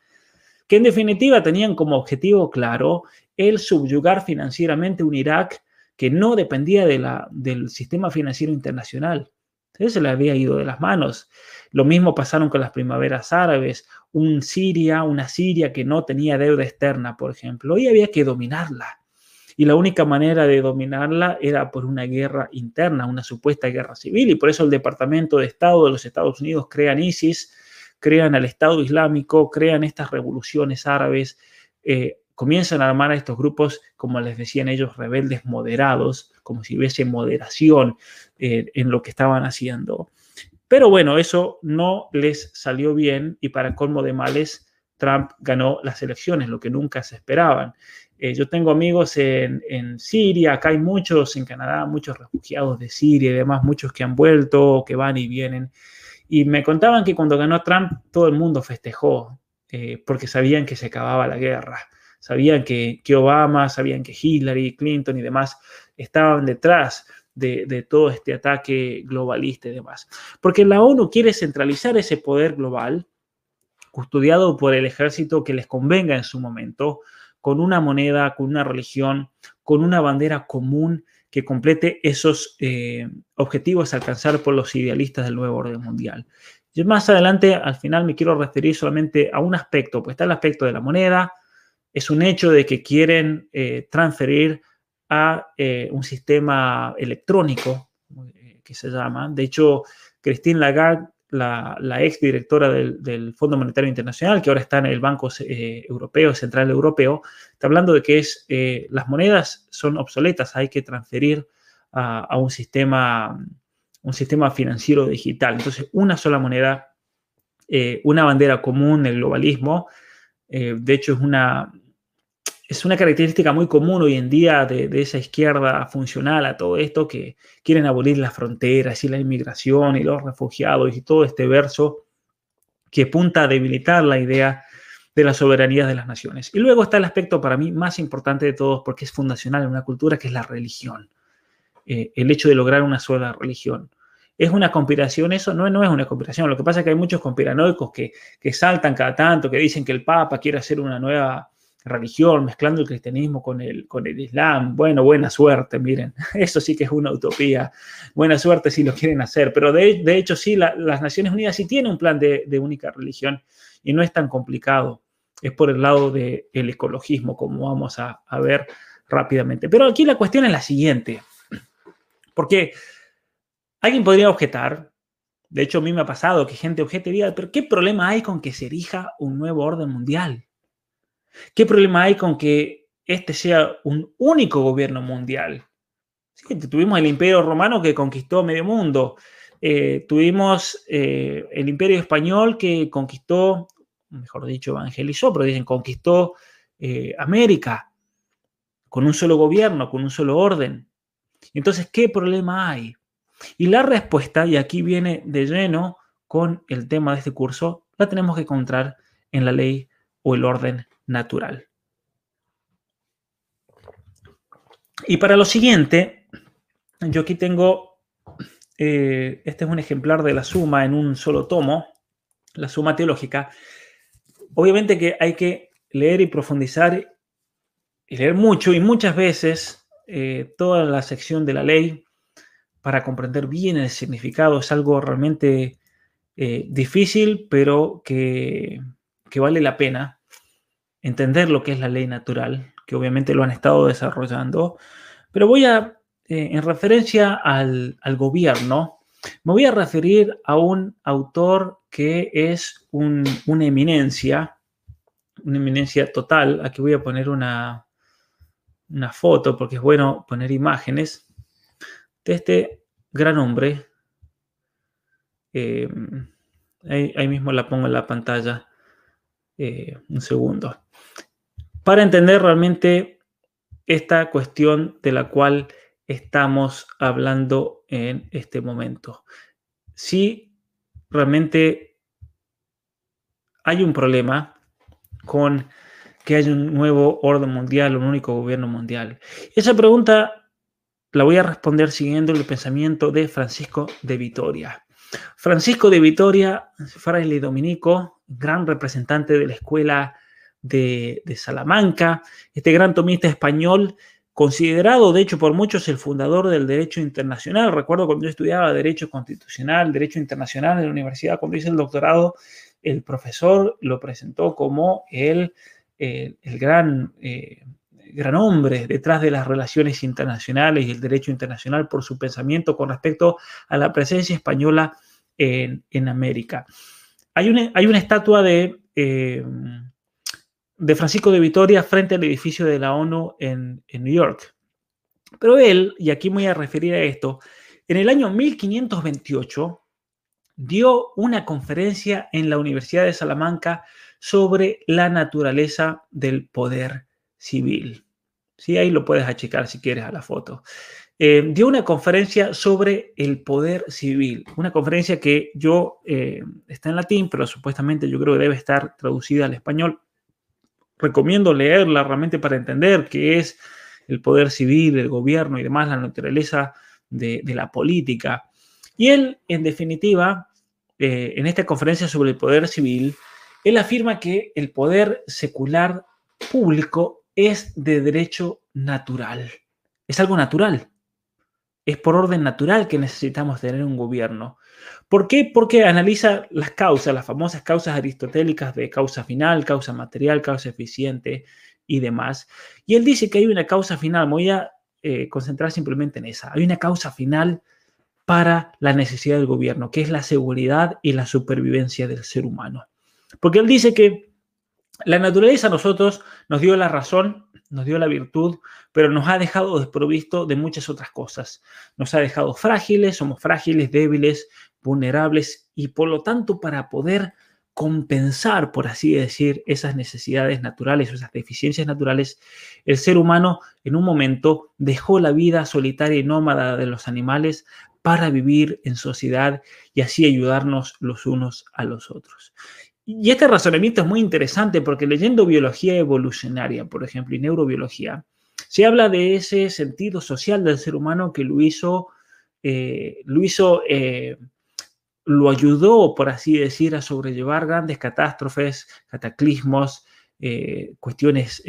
que en definitiva tenían como objetivo claro el subyugar financieramente un Irak que no dependía de la, del sistema financiero internacional. Entonces se le había ido de las manos. Lo mismo pasaron con las primaveras árabes, un Siria, una Siria que no tenía deuda externa, por ejemplo, y había que dominarla y la única manera de dominarla era por una guerra interna, una supuesta guerra civil, y por eso el Departamento de Estado de los Estados Unidos crean ISIS, crean al Estado Islámico, crean estas revoluciones árabes, eh, comienzan a armar a estos grupos, como les decían ellos, rebeldes moderados, como si hubiese moderación eh, en lo que estaban haciendo. Pero bueno, eso no les salió bien y para colmo de males, Trump ganó las elecciones, lo que nunca se esperaban. Eh, yo tengo amigos en, Siria, acá hay muchos en Canadá, muchos refugiados de Siria y demás, muchos que han vuelto, que van y vienen. Y me contaban que cuando ganó Trump todo el mundo festejó, eh, porque sabían que se acababa la guerra, sabían que, que, Obama, sabían que Hillary, Clinton y demás estaban detrás de, de todo este ataque globalista y demás. Porque la ONU quiere centralizar ese poder global, custodiado por el ejército que les convenga en su momento, con una moneda, con una religión, con una bandera común que complete esos eh, objetivos a alcanzar por los idealistas del nuevo orden mundial. Yo más adelante, al final, me quiero referir solamente a un aspecto, pues está el aspecto de la moneda, es un hecho de que quieren eh, transferir a eh, un sistema electrónico, que se llama. De hecho, Christine Lagarde la, ex directora del, Fondo Monetario Internacional, que ahora está en el Banco eh, Europeo, Central Europeo, está hablando de que es, eh, las monedas son obsoletas, hay que transferir a, un, sistema, un sistema financiero digital. Entonces, una sola moneda, eh, una bandera común, el globalismo, de hecho es una, es una característica muy común hoy en día de, esa izquierda funcional a todo esto que quieren abolir las fronteras y la inmigración y los refugiados y todo este verso que apunta a debilitar la idea de la soberanía de las naciones. Y luego está el aspecto para mí más importante de todos porque es fundacional en una cultura que es la religión. Eh, el hecho de lograr una sola religión. ¿Es una conspiración eso? No, no es una conspiración. Lo que pasa es que hay muchos conspiranoicos que, que saltan cada tanto, que dicen que el Papa quiere hacer una nueva religión, mezclando el cristianismo con el, con el islam. Bueno, buena suerte, miren, *laughs* eso sí que es una utopía. Buena suerte si lo quieren hacer, pero de, hecho sí, las Naciones Unidas sí tienen un plan de, única religión y no es tan complicado. Es por el lado del ecologismo, como vamos a, ver rápidamente. Pero aquí la cuestión es la siguiente, porque alguien podría objetar, de hecho a mí me ha pasado que gente objete, pero ¿qué problema hay con que se erija un nuevo orden mundial? ¿Qué problema hay con que este sea un único gobierno mundial? tuvimos el imperio romano que conquistó medio mundo. Eh, tuvimos eh, el imperio español que conquistó, mejor dicho, evangelizó, pero dicen conquistó eh, América con un solo gobierno, con un solo orden. Entonces, ¿qué problema hay? Y la respuesta, y aquí viene de lleno con el tema de este curso, la tenemos que encontrar en la ley o el orden natural. Y para lo siguiente, yo aquí tengo, eh, este es un ejemplar de la suma en un solo tomo, la suma teológica. Obviamente que hay que leer y profundizar y leer mucho y muchas veces eh, toda la sección de la ley para comprender bien el significado. Es algo realmente eh, difícil, pero que, que vale la pena entender lo que es la ley natural, que obviamente lo han estado desarrollando, pero voy a, eh, en referencia al, gobierno, me voy a referir a un autor que es una eminencia, una eminencia total. Aquí voy a poner una, una foto porque es bueno poner imágenes de este gran hombre. Eh, ahí, mismo la pongo en la pantalla. Eh, un segundo. Para entender realmente esta cuestión de la cual estamos hablando en este momento. Si realmente hay un problema con que haya un nuevo orden mundial, un único gobierno mundial. Esa pregunta la voy a responder siguiendo el pensamiento de Francisco de Vitoria. Francisco de Vitoria, fraile dominico, gran representante de la escuela de, de, Salamanca, este gran tomista español, considerado de hecho por muchos el fundador del derecho internacional. Recuerdo cuando yo estudiaba derecho constitucional, derecho internacional en la universidad, cuando hice el doctorado, el profesor lo presentó como el el gran, eh, gran hombre detrás de las relaciones internacionales y el derecho internacional por su pensamiento con respecto a la presencia española en, América. Hay una, hay una estatua de, eh, de Francisco de Vitoria frente al edificio de la ONU en, en New York. Pero él, y aquí me voy a referir a esto, en el año 1528 dio una conferencia en la Universidad de Salamanca sobre la naturaleza del poder civil. Sí, ahí lo puedes achicar si quieres a la foto. Eh, dio una conferencia sobre el poder civil, una conferencia que yo, eh, está en latín, pero supuestamente yo creo que debe estar traducida al español. Recomiendo leerla realmente para entender qué es el poder civil, el gobierno y demás, la naturaleza de, la política. Y él, en definitiva, eh, en esta conferencia sobre el poder civil, él afirma que el poder secular público es de derecho natural. Es algo natural. Es por orden natural que necesitamos tener un gobierno. ¿Por qué? Porque analiza las causas, las famosas causas aristotélicas de causa final, causa material, causa eficiente y demás. Y él dice que hay una causa final, me voy a eh, concentrar simplemente en esa. Hay una causa final para la necesidad del gobierno, que es la seguridad y la supervivencia del ser humano. Porque él dice que la naturaleza a nosotros nos dio la razón, nos dio la virtud, pero nos ha dejado desprovisto de muchas otras cosas. Nos ha dejado frágiles, somos frágiles, débiles, vulnerables y por lo tanto para poder compensar, por así decir, esas necesidades naturales o esas deficiencias naturales, el ser humano en un momento dejó la vida solitaria y nómada de los animales para vivir en sociedad y así ayudarnos los unos a los otros. Y este razonamiento es muy interesante porque leyendo biología evolucionaria, por ejemplo, y neurobiología, se habla de ese sentido social del ser humano que lo hizo, eh, lo, hizo eh, lo ayudó, por así decir, a sobrellevar grandes catástrofes, cataclismos, eh, cuestiones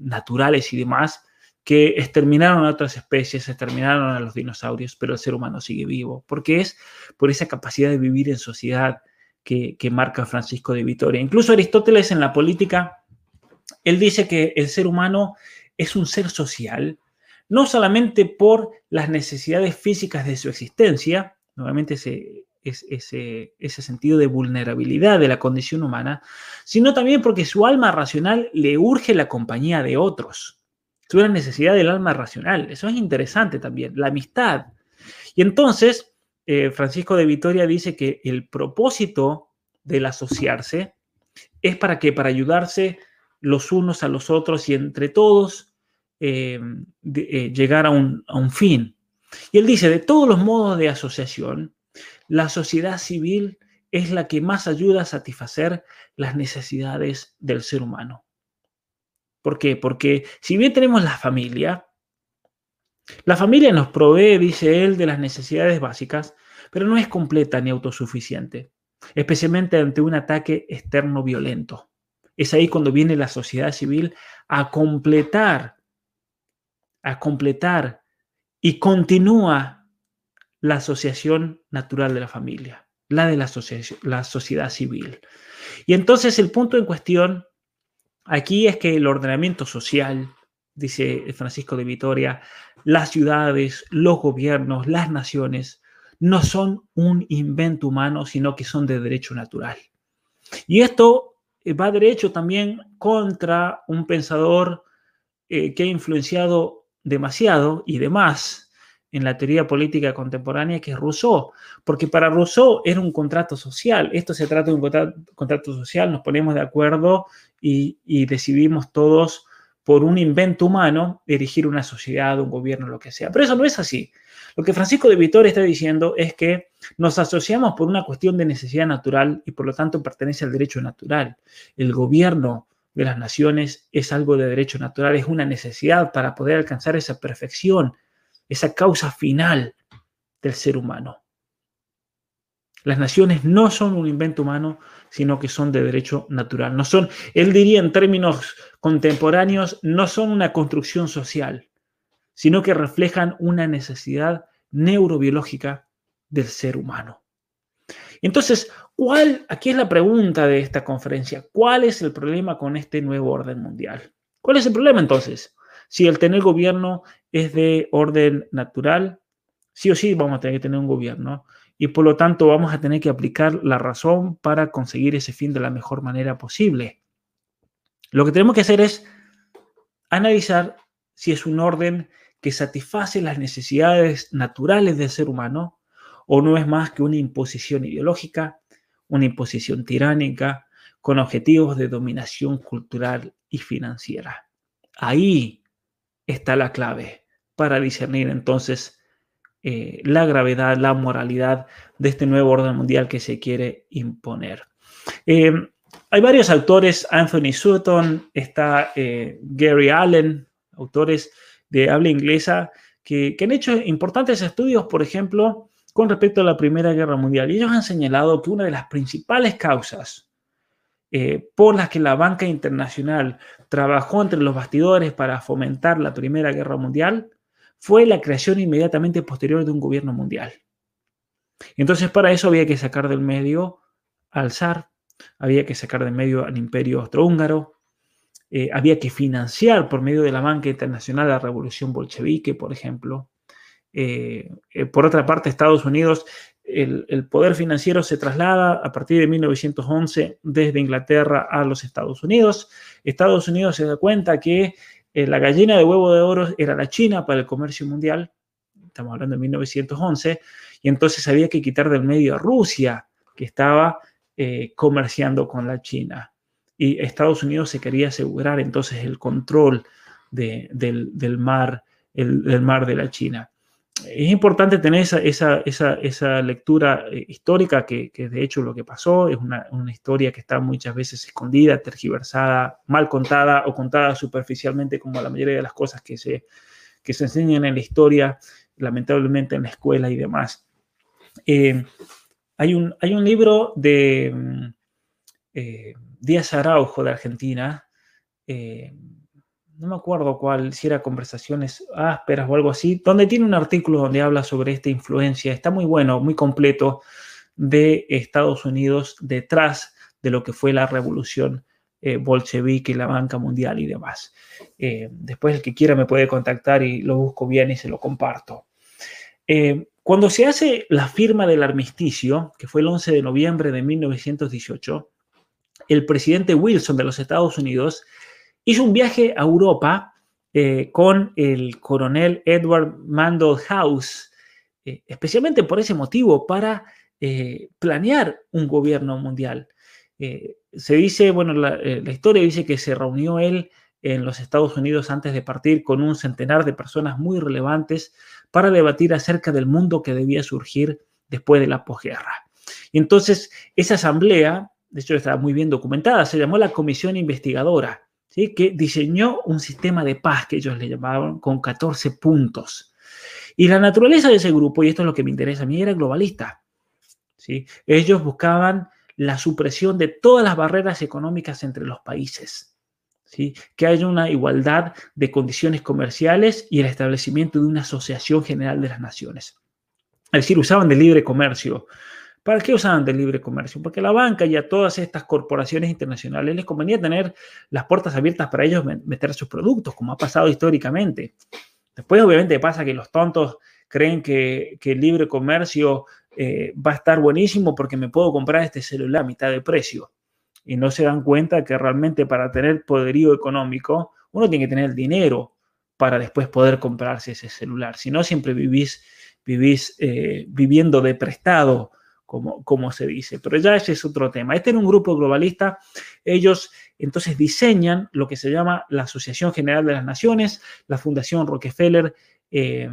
naturales y demás, que exterminaron a otras especies, exterminaron a los dinosaurios, pero el ser humano sigue vivo, porque es por esa capacidad de vivir en sociedad, que, marca Francisco de Vitoria. Incluso Aristóteles en la política, él dice que el ser humano es un ser social, no solamente por las necesidades físicas de su existencia, nuevamente ese, ese, ese sentido de vulnerabilidad de la condición humana, sino también porque su alma racional le urge la compañía de otros. Es una necesidad del alma racional. Eso es interesante también, la amistad. Y entonces, eh, Francisco de Vitoria dice que el propósito del asociarse es para que, para ayudarse los unos a los otros y entre todos eh, eh, llegar a un, a un fin. Y él dice, de todos los modos de asociación, la sociedad civil es la que más ayuda a satisfacer las necesidades del ser humano. ¿Por qué? Porque si bien tenemos la familia, la familia nos provee, dice él, de las necesidades básicas, pero no es completa ni autosuficiente, especialmente ante un ataque externo violento. Es ahí cuando viene la sociedad civil a completar, a completar y continúa la asociación natural de la familia, la de la, la sociedad civil. Y entonces el punto en cuestión aquí es que el ordenamiento social, dice Francisco de Vitoria, las ciudades, los gobiernos, las naciones no son un invento humano, sino que son de derecho natural. Y esto eh, va derecho también contra un pensador eh, que ha influenciado demasiado y demás en la teoría política contemporánea, que es Rousseau, porque para Rousseau era un contrato social. Esto se trata de un contrato, social, nos ponemos de acuerdo y, y decidimos todos por un invento humano dirigir una sociedad, un gobierno, lo que sea. Pero eso no es así. Lo que Francisco de Vitoria está diciendo es que nos asociamos por una cuestión de necesidad natural y por lo tanto pertenece al derecho natural. El gobierno de las naciones es algo de derecho natural, es una necesidad para poder alcanzar esa perfección, esa causa final del ser humano. Las naciones no son un invento humano, sino que son de derecho natural. No son, él diría en términos contemporáneos, no son una construcción social, sino que reflejan una necesidad neurobiológica del ser humano. Entonces, ¿cuál, aquí es la pregunta de esta conferencia, ¿cuál es el problema con este nuevo orden mundial? ¿Cuál es el problema entonces? Si el tener gobierno es de orden natural, sí o sí vamos a tener que tener un gobierno y por lo tanto vamos a tener que aplicar la razón para conseguir ese fin de la mejor manera posible. Lo que tenemos que hacer es analizar si es un orden que satisface las necesidades naturales del ser humano o no es más que una imposición ideológica, una imposición tiránica con objetivos de dominación cultural y financiera. Ahí está la clave para discernir entonces eh, la gravedad, la moralidad de este nuevo orden mundial que se quiere imponer. Eh, hay varios autores, Anthony Sutton, está eh, Gary Allen, autores de habla inglesa, que, han hecho importantes estudios, por ejemplo, con respecto a la Primera Guerra Mundial. Y ellos han señalado que una de las principales causas por las que la banca internacional trabajó entre los bastidores para fomentar la Primera Guerra Mundial fue la creación inmediatamente posterior de un gobierno mundial. Entonces para eso había que sacar del medio al zar, había que sacar del medio al imperio austrohúngaro, eh, había que financiar por medio de la banca internacional la revolución bolchevique, por ejemplo. Eh, eh, por otra parte, Estados Unidos, el, el, poder financiero se traslada a partir de 1911 desde Inglaterra a los Estados Unidos. Estados Unidos se da cuenta que eh, la gallina de huevo de oro era la China para el comercio mundial, estamos hablando de 1911, y entonces había que quitar del medio a Rusia, que estaba eh, comerciando con la China. Y Estados Unidos se quería asegurar entonces el control del, mar, el, del mar de la China es importante tener esa, lectura eh, histórica, que, de hecho lo que pasó es una, historia que está muchas veces escondida, tergiversada, mal contada o contada superficialmente, como la mayoría de las cosas que se, que se enseñan en la historia, lamentablemente en la escuela y demás. Eh, hay, un, hay un libro de mm, eh, Díaz Araujo de Argentina, no me acuerdo cuál, si era conversaciones ásperas o algo así, donde tiene un artículo donde habla sobre esta influencia. Está muy bueno, muy completo de Estados Unidos detrás de lo que fue la revolución eh, bolchevique, la banca mundial y demás. Eh, después el que quiera me puede contactar y lo busco bien y se lo comparto. Eh, cuando se hace la firma del armisticio, que fue el 11 de noviembre de 1918, el presidente Wilson de los Estados Unidos hizo un viaje a Europa eh, con el coronel Edward Mandel House, eh, especialmente por ese motivo, para eh, planear un gobierno mundial. se dice, bueno, la, la, historia dice que se reunió él en los Estados Unidos antes de partir con un centenar de personas muy relevantes para debatir acerca del mundo que debía surgir después de la posguerra. Y entonces esa asamblea, de hecho está muy bien documentada, se llamó la Comisión Investigadora que diseñó un sistema de paz que ellos le llamaban con 14 puntos. Y la naturaleza de ese grupo, y esto es lo que me interesa a mí, era globalista. ¿sí? Ellos buscaban la supresión de todas las barreras económicas entre los países. ¿sí? Que haya una igualdad de condiciones comerciales y el establecimiento de una asociación general de las naciones. Es decir, usaban de libre comercio ¿Para qué usaban del libre comercio? Porque la banca y a todas estas corporaciones internacionales les convenía tener las puertas abiertas para ellos meter sus productos, como ha pasado históricamente. Después, obviamente, pasa que los tontos creen que, el libre comercio eh, va a estar buenísimo porque me puedo comprar este celular a mitad de precio. Y no se dan cuenta que realmente para tener poderío económico, uno tiene que tener dinero para después poder comprarse ese celular. Si no, siempre vivís, vivís eh, viviendo de prestado como, se dice. Pero ya ese es otro tema. Este es un grupo globalista. Ellos entonces diseñan lo que se llama la Asociación General de las Naciones, la Fundación Rockefeller. Eh,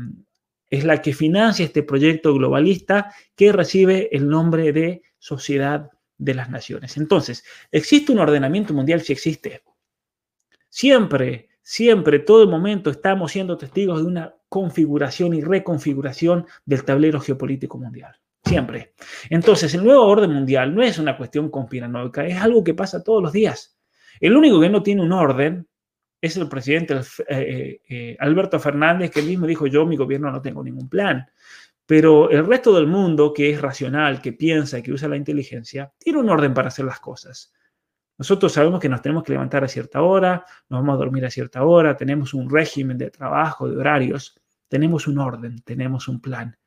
es la que financia este proyecto globalista que recibe el nombre de Sociedad de las Naciones. Entonces, ¿existe un ordenamiento mundial? Si existe. Siempre, siempre, todo el momento estamos siendo testigos de una configuración y reconfiguración del tablero geopolítico mundial. Siempre. Entonces, el nuevo orden mundial no es una cuestión conspiranoica, es algo que pasa todos los días. El único que no tiene un orden es el presidente eh, eh, eh, Alberto Fernández, que mismo dijo, yo, mi gobierno no tengo ningún plan. Pero el resto del mundo, que es racional, que piensa, que usa la inteligencia, tiene un orden para hacer las cosas. Nosotros sabemos que nos tenemos que levantar a cierta hora, nos vamos a dormir a cierta hora, tenemos un régimen de trabajo, de horarios, tenemos un orden, tenemos un plan.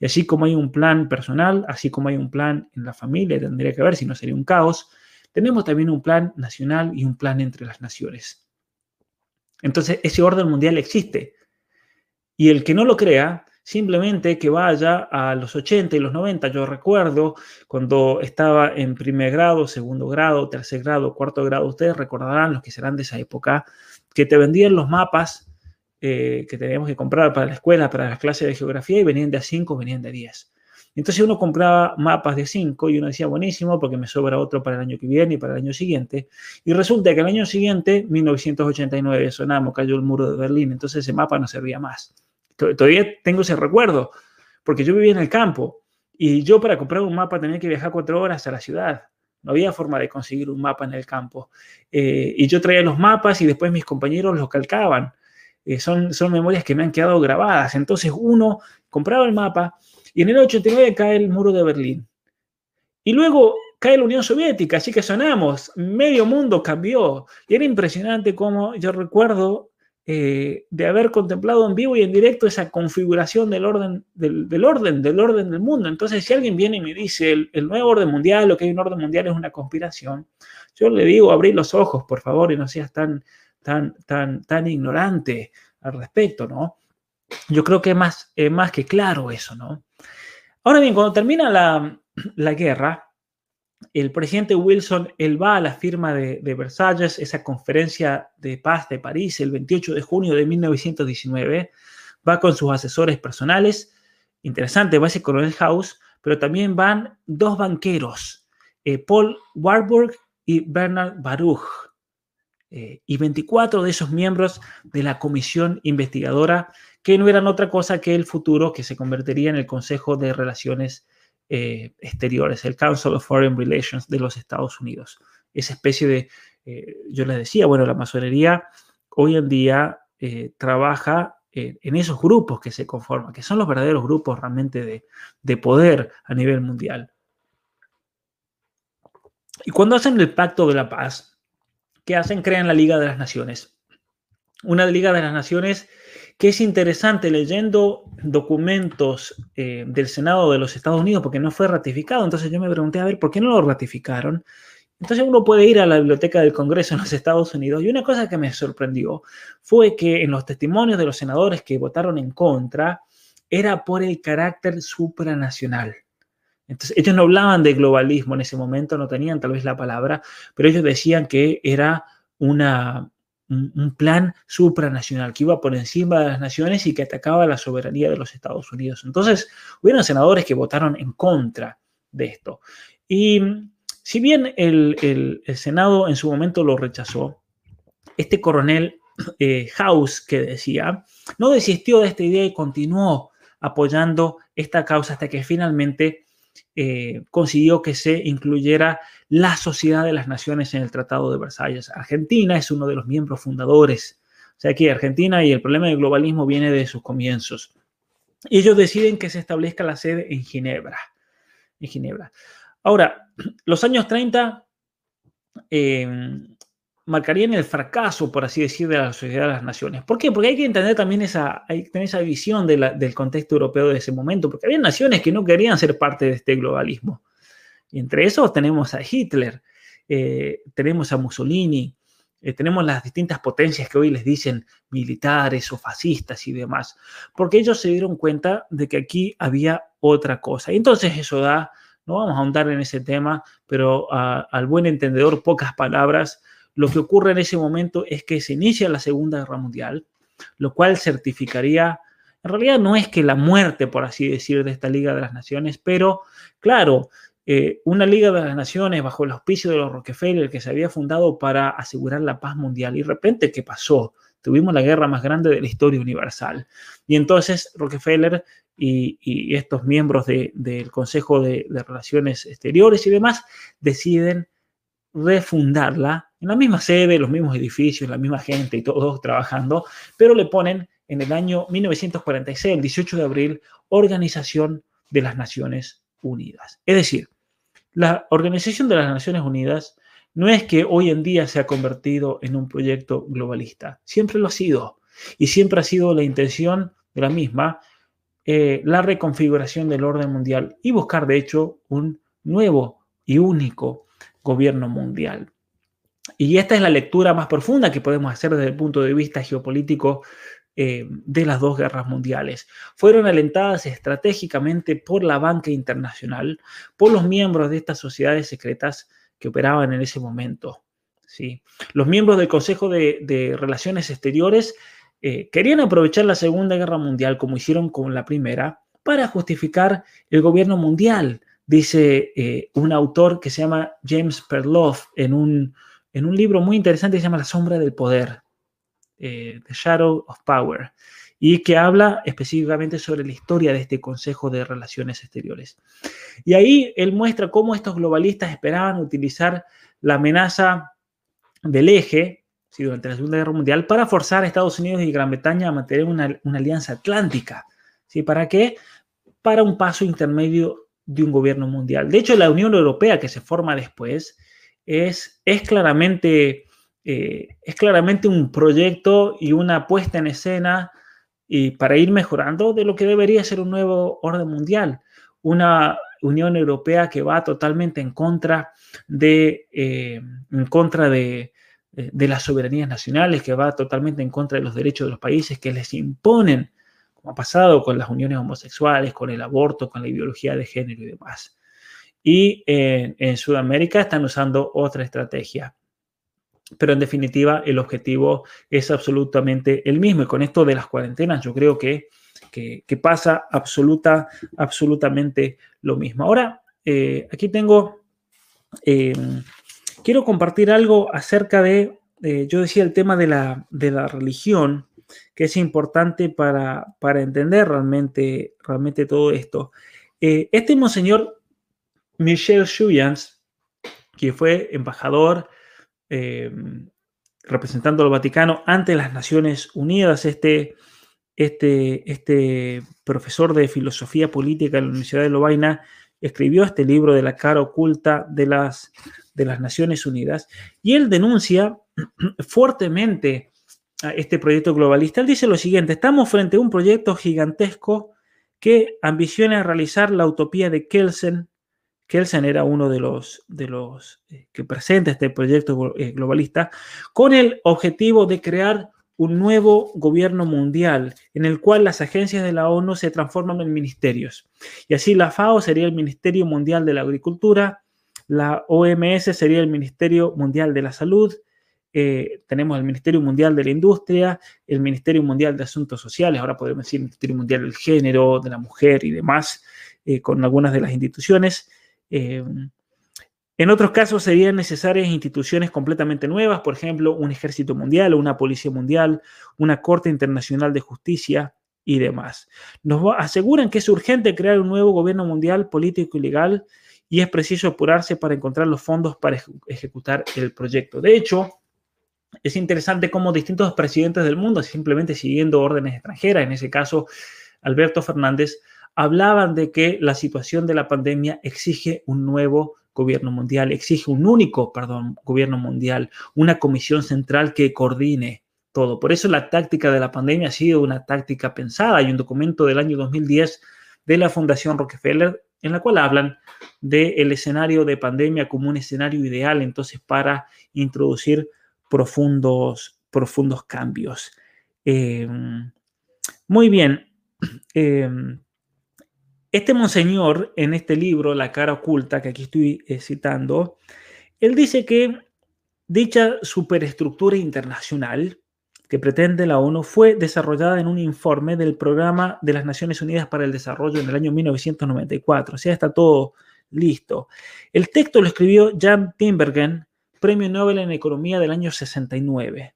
Y así como hay un plan personal, así como hay un plan en la familia, tendría que ver si no sería un caos, tenemos también un plan nacional y un plan entre las naciones. Entonces, ese orden mundial existe. Y el que no lo crea, simplemente que vaya a los 80 y los 90. Yo recuerdo cuando estaba en primer grado, segundo grado, tercer grado, cuarto grado, ustedes recordarán, los que serán de esa época, que te vendían los mapas eh, que teníamos que comprar para la escuela, para las clases de geografía, y venían de a 5, venían de a 10. Entonces uno compraba mapas de 5 y uno decía, buenísimo, porque me sobra otro para el año que viene y para el año siguiente. Y resulta que el año siguiente, 1989, sonamos, cayó el muro de Berlín, entonces ese mapa no servía más. Todavía tengo ese recuerdo, porque yo vivía en el campo y yo para comprar un mapa tenía que viajar cuatro horas a la ciudad. No había forma de conseguir un mapa en el campo. Eh, y yo traía los mapas y después mis compañeros los calcaban. Eh, son, son memorias que me han quedado grabadas. Entonces uno compraba el mapa y en el 89 cae el muro de Berlín. Y luego cae la Unión Soviética, así que sonamos, medio mundo cambió. Y era impresionante cómo yo recuerdo eh, de haber contemplado en vivo y en directo esa configuración del orden del, orden, del orden del mundo. Entonces, si alguien viene y me dice el, el, nuevo orden mundial, lo que hay un orden mundial es una conspiración, yo le digo, abrí los ojos, por favor, y no seas tan tan, tan, tan ignorante al respecto, ¿no? Yo creo que es más, más que claro eso, ¿no? Ahora bien, cuando termina la, la guerra, el presidente Wilson, él va a la firma de, de, Versalles, esa conferencia de paz de París, el 28 de junio de 1919, va con sus asesores personales, interesante, va ese coronel House, pero también van dos banqueros, eh, Paul Warburg y Bernard Baruch. Eh, y 24 de esos miembros de la comisión investigadora, que no eran otra cosa que el futuro que se convertiría en el Consejo de Relaciones eh, Exteriores, el Council of Foreign Relations de los Estados Unidos. Esa especie de, eh, yo les decía, bueno, la masonería hoy en día trabaja en esos grupos que se conforman, que son los verdaderos grupos realmente de, de poder a nivel mundial. Y cuando hacen el pacto de la paz, que hacen crean la Liga de las Naciones. Una Liga de las Naciones que es interesante leyendo documentos eh, del Senado de los Estados Unidos porque no fue ratificado. Entonces yo me pregunté, a ver, ¿por qué no lo ratificaron? Entonces uno puede ir a la biblioteca del Congreso en los Estados Unidos y una cosa que me sorprendió fue que en los testimonios de los senadores que votaron en contra era por el carácter supranacional. Entonces, ellos no hablaban de globalismo en ese momento, no tenían tal vez la palabra, pero ellos decían que era una, un, plan supranacional que iba por encima de las naciones y que atacaba la soberanía de los Estados Unidos. Entonces, hubieron senadores que votaron en contra de esto. Y si bien el, Senado en su momento lo rechazó, este coronel eh, House que decía, no desistió de esta idea y continuó apoyando esta causa hasta que finalmente eh, consiguió que se incluyera la Sociedad de las Naciones en el Tratado de Versalles. Argentina es uno de los miembros fundadores. O sea, aquí Argentina y el problema del globalismo viene de sus comienzos. Ellos deciden que se establezca la sede en Ginebra. en Ginebra. Ahora, los años 30 em, marcarían el fracaso, por así decir, de la Sociedad de las Naciones. ¿Por qué? Porque hay que entender también esa, esa visión del contexto europeo de ese momento, porque había naciones que no querían ser parte de este globalismo. Entre esos tenemos a Hitler, eh, tenemos a Mussolini, eh, tenemos las distintas potencias que hoy les dicen militares o fascistas y demás, porque ellos se dieron cuenta de que aquí había otra cosa. Y entonces eso da, no vamos a ahondar en ese tema, pero al buen entendedor, pocas palabras, lo que ocurre en ese momento es que se inicia la Segunda Guerra Mundial, lo cual certificaría, en realidad no es que la muerte, por así decir, de esta Liga de las Naciones, pero claro, eh, una Liga de las Naciones bajo el auspicio de los Rockefeller que se había fundado para asegurar la paz mundial. Y de repente, ¿qué pasó? Tuvimos la guerra más grande de la historia universal. Y entonces Rockefeller y, estos miembros del Consejo de, Relaciones Exteriores y demás deciden refundarla en la misma sede, los mismos edificios, la misma gente y todos trabajando, pero le ponen en el año 1946, el 18 de abril, Organización de las Naciones Unidas. Es decir, la Organización de las Naciones Unidas no es que hoy en día se ha convertido en un proyecto globalista, siempre lo ha sido y siempre ha sido la intención de la misma eh, la reconfiguración del orden mundial y buscar de hecho un nuevo y único gobierno mundial. Y esta es la lectura más profunda que podemos hacer desde el punto de vista geopolítico eh, de las dos guerras mundiales. Fueron alentadas estratégicamente por la banca internacional, por los miembros de estas sociedades secretas que operaban en ese momento. ¿sí? Los miembros del Consejo de, Relaciones Exteriores eh, querían aprovechar la Segunda Guerra Mundial, como hicieron con la Primera, para justificar el gobierno mundial, dice eh, un autor que se llama James Perloff en un, en un libro muy interesante que se llama La sombra del poder. Eh, The Shadow of Power, y que habla específicamente sobre la historia de este Consejo de Relaciones Exteriores. Y ahí él muestra cómo estos globalistas esperaban utilizar la amenaza del eje durante la Segunda Guerra Mundial para forzar a Estados Unidos y Gran Bretaña a mantener una, alianza atlántica. ¿sí? ¿Para qué? Para un paso intermedio de un gobierno mundial. De hecho, la Unión Europea que se forma después es, es claramente eh, es claramente un proyecto y una puesta en escena y para ir mejorando de lo que debería ser un nuevo orden mundial, una Unión Europea que va totalmente en contra de, eh, en contra de, de las soberanías nacionales, que va totalmente en contra de los derechos de los países, que les imponen, ha pasado con las uniones homosexuales, con el aborto, con la ideología de género y demás. Y en Sudamérica están usando otra estrategia pero en definitiva el objetivo es absolutamente el mismo. Y con esto de las cuarentenas yo creo que, que, pasa absoluta, absolutamente lo mismo. Ahora, eh, aquí tengo, em, quiero compartir algo acerca de, yo decía el tema de la, de la religión, que es importante para, para entender realmente, realmente todo esto. Eh, este monseñor Michel Chuyans, que fue embajador eh, representando al Vaticano ante las Naciones Unidas, este, este, este profesor de filosofía política en la Universidad de Lovaina escribió este libro de la cara oculta de las, de las Naciones Unidas y él denuncia *clears throat* fuertemente este proyecto globalista. Él dice lo siguiente, estamos frente a un proyecto gigantesco que ambiciona realizar la utopía de Kelsen Kelsen era uno de los, de los eh, que presenta este proyecto eh, globalista, con el objetivo de crear un nuevo gobierno mundial en el cual las agencias de la ONU se transforman en ministerios. Y así la FAO sería el Ministerio Mundial de la Agricultura, la OMS sería el Ministerio Mundial de la Salud, eh, tenemos el Ministerio Mundial de la Industria, el Ministerio Mundial de Asuntos Sociales, ahora podemos decir Ministerio Mundial del Género, de la Mujer y demás, con algunas de las instituciones. Eh, en otros casos serían necesarias instituciones completamente nuevas, por ejemplo, un ejército mundial una policía mundial, una Corte Internacional de Justicia y demás. Nos aseguran que es urgente crear un nuevo gobierno mundial político y legal y es preciso apurarse para encontrar los fondos para ejecutar el proyecto. De hecho, es interesante cómo distintos presidentes del mundo, simplemente siguiendo órdenes extranjeras, en ese caso Alberto Fernández, hablaban de que la situación de la pandemia exige un nuevo gobierno mundial, exige un único, perdón, gobierno mundial, una comisión central que coordine todo. Por eso la táctica de la pandemia ha sido una táctica pensada. Hay un documento del año 2010 de la Fundación Rockefeller en la cual hablan del escenario de pandemia como un escenario ideal entonces para introducir profundos, profundos cambios. Em, muy bien. *clears throat* Em, este monseñor en este libro, La cara oculta, que aquí estoy eh, citando, él dice que dicha superestructura internacional que pretende la ONU fue desarrollada en un informe del Programa de las Naciones Unidas para el Desarrollo en el año 1994. O sea, está todo listo. El texto lo escribió Jan Timbergen, Premio Nobel en Economía del año 69.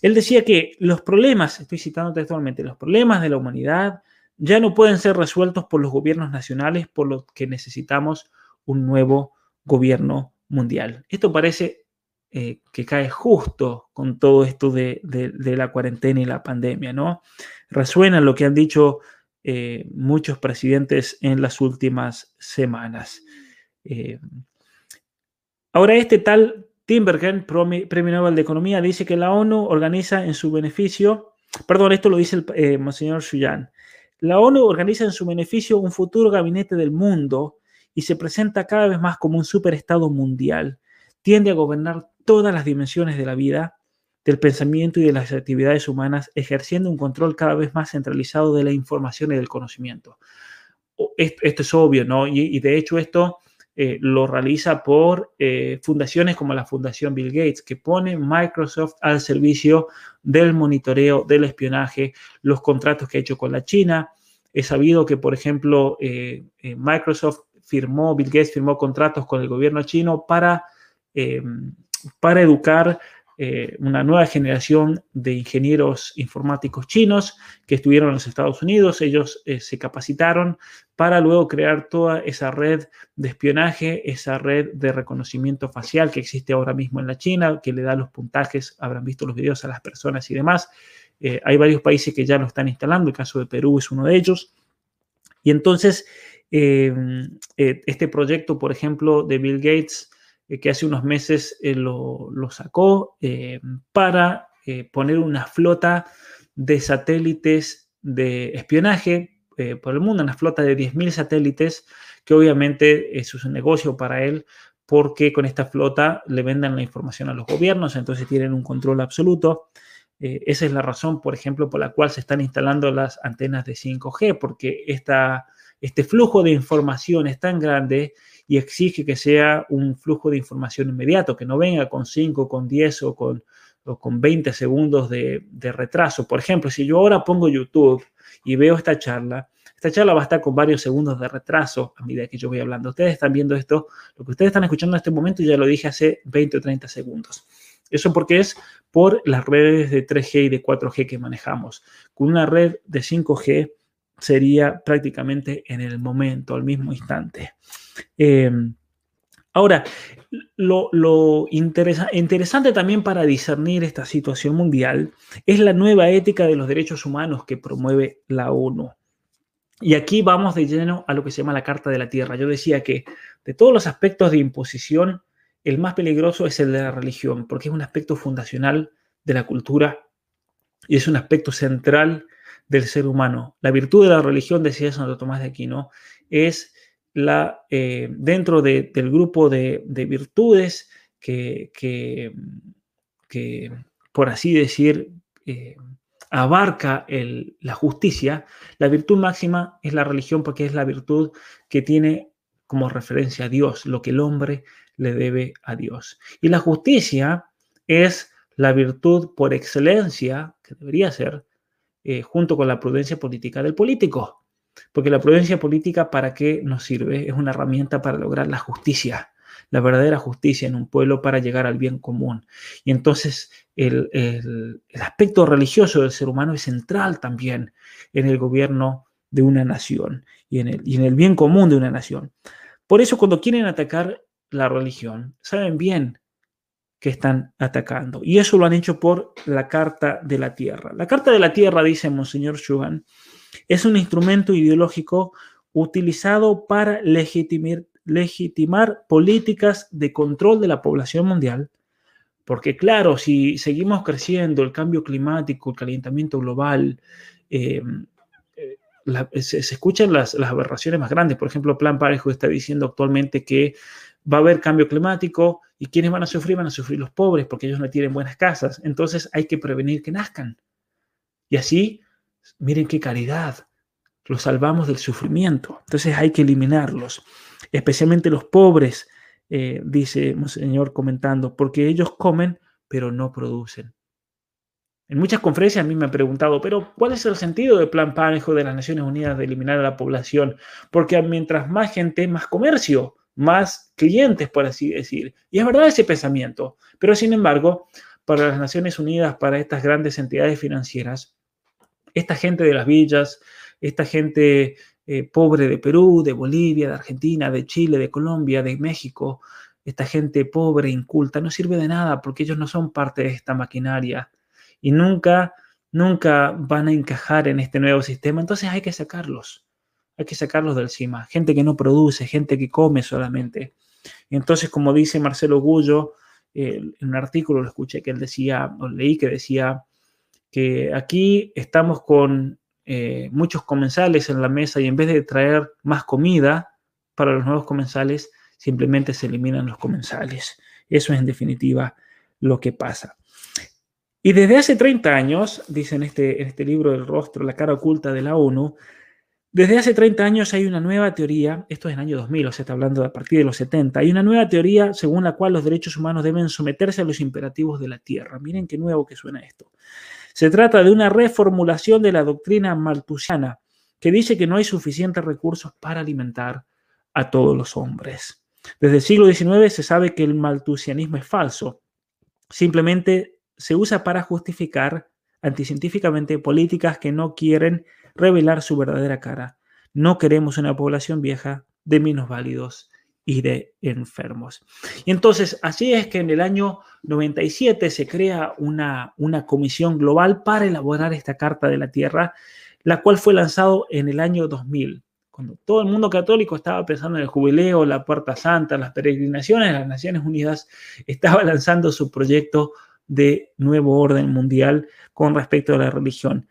Él decía que los problemas, estoy citando textualmente, los problemas de la humanidad ya no pueden ser resueltos por los gobiernos nacionales, por lo que necesitamos un nuevo gobierno mundial. Esto parece eh, que cae justo con todo esto de, la cuarentena y la pandemia, ¿no? Resuena lo que han dicho eh, muchos presidentes en las últimas semanas. Eh, ahora, este tal Timbergen, Premio Nobel de Economía, dice que la ONU organiza en su beneficio, perdón, esto lo dice el Monseñor Shuyan, la ONU organiza en su beneficio un futuro gabinete del mundo y se presenta cada vez más como un superestado mundial. Tiende a gobernar todas las dimensiones de la vida, del pensamiento y de las actividades humanas, ejerciendo un control cada vez más centralizado de la información y del conocimiento. Esto es obvio, ¿no? Y, de hecho esto eh, lo realiza por eh, fundaciones como la Fundación Bill Gates, que pone Microsoft al servicio del monitoreo, del espionaje, los contratos que ha hecho con la China. He sabido que, por ejemplo, eh, Microsoft firmó, Bill Gates firmó contratos con el gobierno chino para para educar eh, una nueva generación de ingenieros informáticos chinos que estuvieron en los Estados Unidos. Ellos eh, se capacitaron para luego crear toda esa red de espionaje, esa red de reconocimiento facial que existe ahora mismo en la China, que le da los puntajes, habrán visto los videos a las personas y demás. Eh, hay varios países que ya lo están instalando, el caso de Perú es uno de ellos. Y entonces, este proyecto, por ejemplo, de Bill Gates, que hace unos meses eh, lo, sacó eh, para poner una flota de satélites de espionaje por el mundo, una flota de 10.000 satélites, que obviamente es un negocio para él porque con esta flota le venden la información a los gobiernos, entonces tienen un control absoluto. esa es la razón, por ejemplo, por la cual se están instalando las antenas de 5G, porque esta, este flujo de información es tan grande y exige que sea un flujo de información inmediato, que no venga con 5, con 10 o con, con 20 segundos de, retraso. Por ejemplo, si yo ahora pongo YouTube y veo esta charla, esta charla va a estar con varios segundos de retraso a medida que yo voy hablando. Ustedes están viendo esto, lo que ustedes están escuchando en este momento ya lo dije hace 20 o 30 segundos. Eso porque es por las redes de 3G y de 4G que manejamos. Con una red de 5G sería prácticamente en el momento, al mismo instante. Em, ahora, lo, interesante también para discernir esta situación mundial es la nueva ética de los derechos humanos que promueve la ONU. Y aquí vamos de lleno a lo que se llama la Carta de la Tierra. Yo decía que de todos los aspectos de imposición, el más peligroso es el de la religión, porque es un aspecto fundacional de la cultura y es un aspecto central del ser humano. La virtud de la religión, decía Santo Tomás de Aquino, es eh, dentro del grupo de, virtudes que, que, por así decir, eh, abarca la justicia, la virtud máxima es la religión porque es la virtud que tiene como referencia a Dios, lo que el hombre le debe a Dios. Y la justicia es la virtud por excelencia, que debería ser, eh, junto con la prudencia política del político. Porque la prudencia política, ¿para qué nos sirve? Es una herramienta para lograr la justicia, la verdadera justicia en un pueblo para llegar al bien común. Y entonces el, aspecto religioso del ser humano es central también en el gobierno de una nación y en, el, y en el bien común de una nación. Por eso cuando quieren atacar la religión, saben bien que están atacando. Y eso lo han hecho por la Carta de la Tierra. La Carta de la Tierra, dice Monseñor Schugan, es un instrumento ideológico utilizado para legitimar, políticas de control de la población mundial, porque claro, si seguimos creciendo, el cambio climático, el calentamiento global, eh, eh, se, escuchan las, aberraciones más grandes. Por ejemplo, Plan Parejo está diciendo actualmente que va a haber cambio climático y quienes van a sufrir van a sufrir los pobres porque ellos no tienen buenas casas. Entonces hay que prevenir que nazcan. Y así, miren qué caridad, los salvamos del sufrimiento. Entonces hay que eliminarlos, especialmente los pobres, eh, dice Monseñor comentando, porque ellos comen pero no producen. En muchas conferencias a mí me han preguntado, pero ¿cuál es el sentido del Plan Panejo de las Naciones Unidas de eliminar a la población? Porque mientras más gente, más comercio, más clientes, por así decir. Y es verdad ese pensamiento, pero sin embargo, para las Naciones Unidas, para estas grandes entidades financieras, esta gente de las villas, esta gente eh, pobre de Perú, de Bolivia, de Argentina, de Chile, de Colombia, de México, esta gente pobre, inculta, no sirve de nada porque ellos no son parte de esta maquinaria y nunca, nunca van a encajar en este nuevo sistema. Entonces hay que sacarlos, hay que sacarlos del cima. Gente que no produce, gente que come solamente. Entonces, como dice Marcelo Gullo, en un artículo lo escuché que él decía, o leí que decía que aquí estamos con eh, muchos comensales en la mesa y en vez de traer más comida para los nuevos comensales, simplemente se eliminan los comensales. Eso es en definitiva lo que pasa. Y desde hace 30 años, dice en este, este libro del rostro, la cara oculta de la ONU, desde hace 30 años hay una nueva teoría, esto es en el año 2000, o sea, está hablando a partir de los 70, hay una nueva teoría según la cual los derechos humanos deben someterse a los imperativos de la tierra. Miren qué nuevo que suena esto. Se trata de una reformulación de la doctrina maltusiana que dice que no hay suficientes recursos para alimentar a todos los hombres. Desde el siglo XIX se sabe que el maltusianismo es falso. Simplemente se usa para justificar anticientíficamente políticas que no quieren revelar su verdadera cara. No queremos una población vieja de menos válidos y de enfermos. Y entonces, así es que en el año 97 se crea una, una comisión global para elaborar esta Carta de la Tierra, la cual fue lanzado en el año 2000, cuando todo el mundo católico estaba pensando en el jubileo, la Puerta Santa, las peregrinaciones, las Naciones Unidas estaba *laughs* lanzando su proyecto de nuevo orden mundial con respecto a la religión.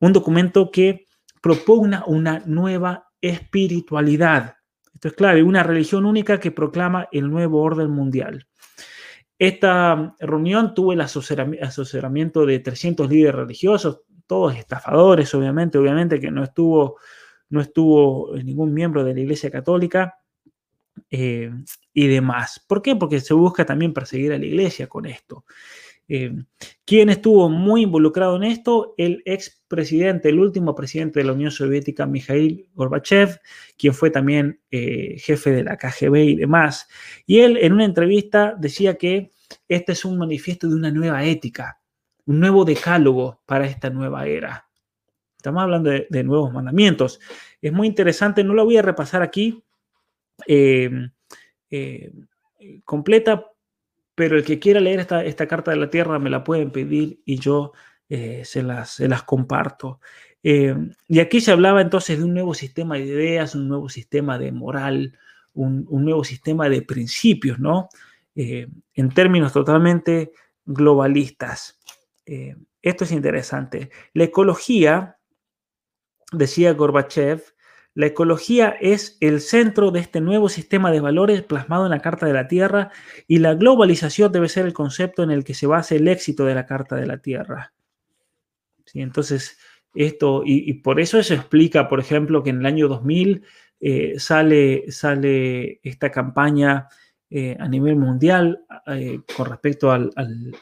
Un documento que propugna una nueva espiritualidad esto es clave, una religión única que proclama el nuevo orden mundial. Esta reunión tuvo el asesoramiento de 300 líderes religiosos, todos estafadores, obviamente, obviamente que no estuvo, no estuvo ningún miembro de la Iglesia Católica eh, y demás. ¿Por qué? Porque se busca también perseguir a la Iglesia con esto. Eh, ¿Quién estuvo muy involucrado en esto? El expresidente, el último presidente de la Unión Soviética, Mikhail Gorbachev, quien fue también eh, jefe de la KGB y demás. Y él en una entrevista decía que este es un manifiesto de una nueva ética, un nuevo decálogo para esta nueva era. Estamos hablando de, nuevos mandamientos. Es muy interesante, no lo voy a repasar aquí eh, completa pero el que quiera leer esta, carta de la tierra me la pueden pedir y yo eh, se, las, comparto. Eh, y aquí se hablaba entonces de un nuevo sistema de ideas, un nuevo sistema de moral, un, nuevo sistema de principios, ¿no? Eh, en términos totalmente globalistas. esto es interesante. La ecología, decía Gorbachev, la ecología es el centro de este nuevo sistema de valores plasmado en la Carta de la Tierra y la globalización debe ser el concepto en el que se basa el éxito de la Carta de la Tierra. ¿Sí? Entonces, esto, y, por eso eso explica, por ejemplo, que en el año 2000 eh, sale, sale esta campaña eh, a nivel mundial eh, con respecto al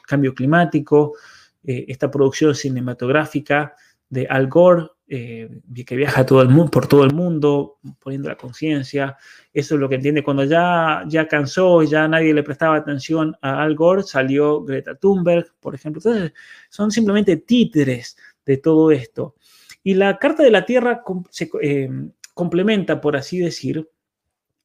cambio climático, esta producción cinematográfica de Al Gore eh, que viaja todo el mundo, por todo el mundo, poniendo la conciencia. Eso es lo que entiende. Cuando ya, ya cansó ya nadie le prestaba atención a Al Gore, salió Greta Thunberg, por ejemplo. Entonces, son simplemente títeres de todo esto. Y la Carta de la Tierra se eh, complementa, por así decir,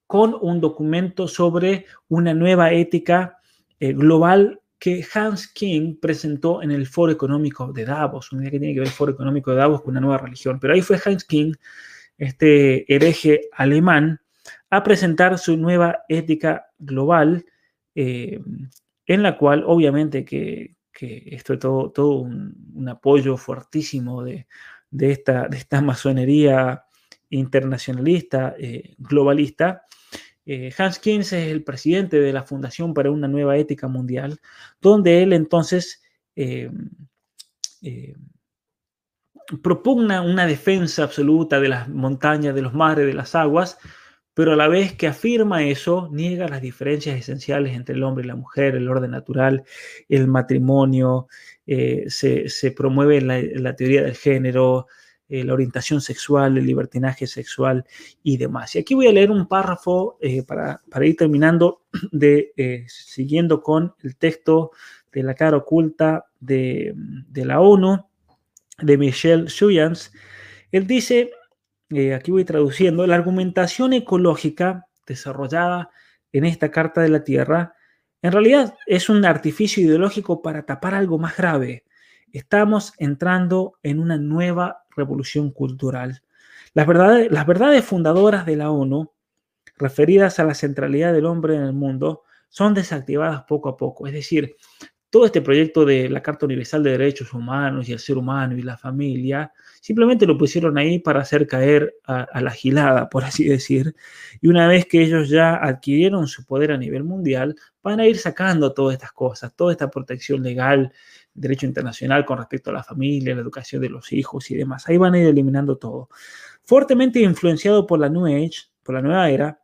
con un documento sobre una nueva ética eh, global que Hans King presentó en el Foro Económico de Davos, un día que tiene que ver el Foro Económico de Davos con una nueva religión. Pero ahí fue Hans King, este hereje alemán, a presentar su nueva ética global, eh, en la cual obviamente que, esto es todo, un, apoyo fuertísimo de, esta, de esta masonería internacionalista, eh, globalista, eh, Hans Keynes es el presidente de la Fundación para una Nueva Ética Mundial, donde él entonces eh, eh, propugna una defensa absoluta de las montañas, de los mares, de las aguas, pero a la vez que afirma eso, niega las diferencias esenciales entre el hombre y la mujer, el orden natural, el matrimonio, se, promueve la teoría del género, eh, la orientación sexual, el libertinaje sexual y demás. Y aquí voy a leer un párrafo eh, para, ir terminando, *clears throat* de, eh, siguiendo con el texto de la cara oculta de, la ONU, de Michel Suyans. Él dice, aquí voy traduciendo, la argumentación ecológica desarrollada en esta Carta de la Tierra en realidad es un artificio ideológico para tapar algo más grave. Estamos entrando en una nueva revolución cultural. Las verdades, fundadoras de la ONU, referidas a la centralidad del hombre en el mundo, son desactivadas poco a poco. Es decir, todo este proyecto de la Carta Universal de Derechos Humanos y el ser humano y la familia, simplemente lo pusieron ahí para hacer caer a, la gilada, por así decir. Y una vez que ellos ya adquirieron su poder a nivel mundial, van a ir sacando todas estas cosas, toda esta protección legal, derecho internacional con respecto a la familia, la educación de los hijos y demás. Ahí van a ir eliminando todo. Fuertemente influenciado por la New Age, por la nueva era,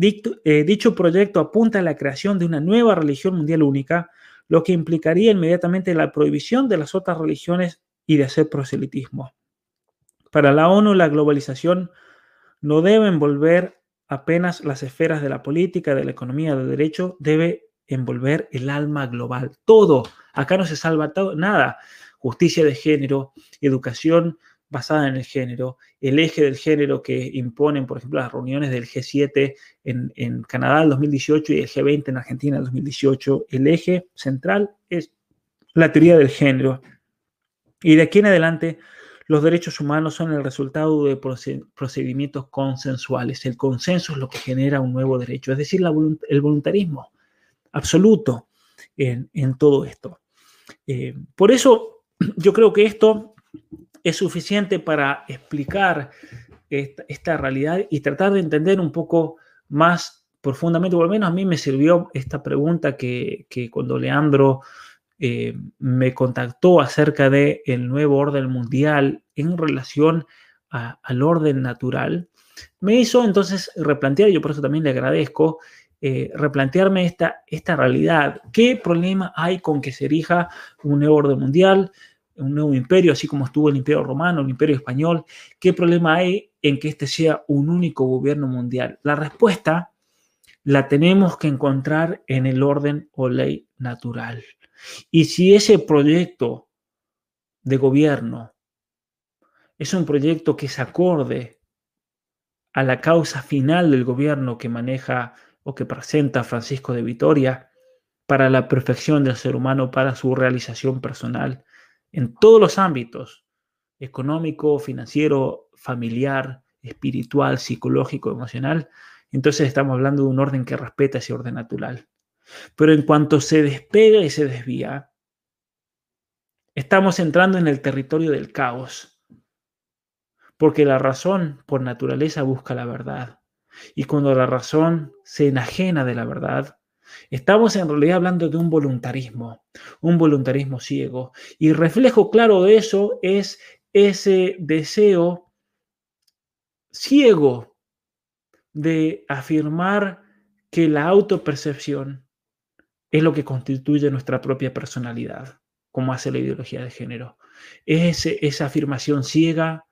eh, dicho proyecto apunta a la creación de una nueva religión mundial única, lo que implicaría inmediatamente la prohibición de las otras religiones y de hacer proselitismo. Para la ONU, la globalización no debe envolver apenas las esferas de la política, de la economía, del derecho, debe envolver el alma global. Todo. Acá no se salva nada. Justicia de género, educación basada en el género, el eje del género que imponen, por ejemplo, las reuniones del G7 en, en Canadá en 2018 y el G20 en Argentina en 2018. El eje central es la teoría del género. Y de aquí en adelante, los derechos humanos son el resultado de procedimientos consensuales. El consenso es lo que genera un nuevo derecho, es decir, el voluntarismo absoluto en, todo esto. Eh, por eso *clears throat* yo creo que esto es suficiente para explicar esta, realidad y tratar de entender un poco más profundamente, por lo menos a mí me sirvió esta pregunta que, cuando Leandro eh, me contactó acerca del el nuevo orden mundial en relación al orden natural, me hizo entonces replantear, yo por eso también le agradezco, eh, replantearme esta, esta realidad. ¿Qué problema hay con que se erija un nuevo orden mundial, un nuevo imperio, así como estuvo el imperio romano, el imperio español? ¿Qué problema hay en que este sea un único gobierno mundial? La respuesta la tenemos que encontrar en el orden o ley natural. Y si ese proyecto de gobierno es un proyecto que se acorde a la causa final del gobierno que maneja o que presenta Francisco de Vitoria para la perfección del ser humano, para su realización personal en todos los ámbitos, económico, financiero, familiar, espiritual, psicológico, emocional, entonces estamos hablando de un orden que respeta ese orden natural. Pero en cuanto se despega y se desvía, estamos entrando en el territorio del caos, porque la razón por naturaleza busca la verdad. Y cuando la razón se enajena de la verdad, estamos en realidad hablando de un voluntarismo, un voluntarismo ciego. Y reflejo claro de eso es ese deseo ciego de afirmar que la autopercepción es lo que constituye nuestra propia personalidad, como hace la ideología de género. Es esa afirmación ciega,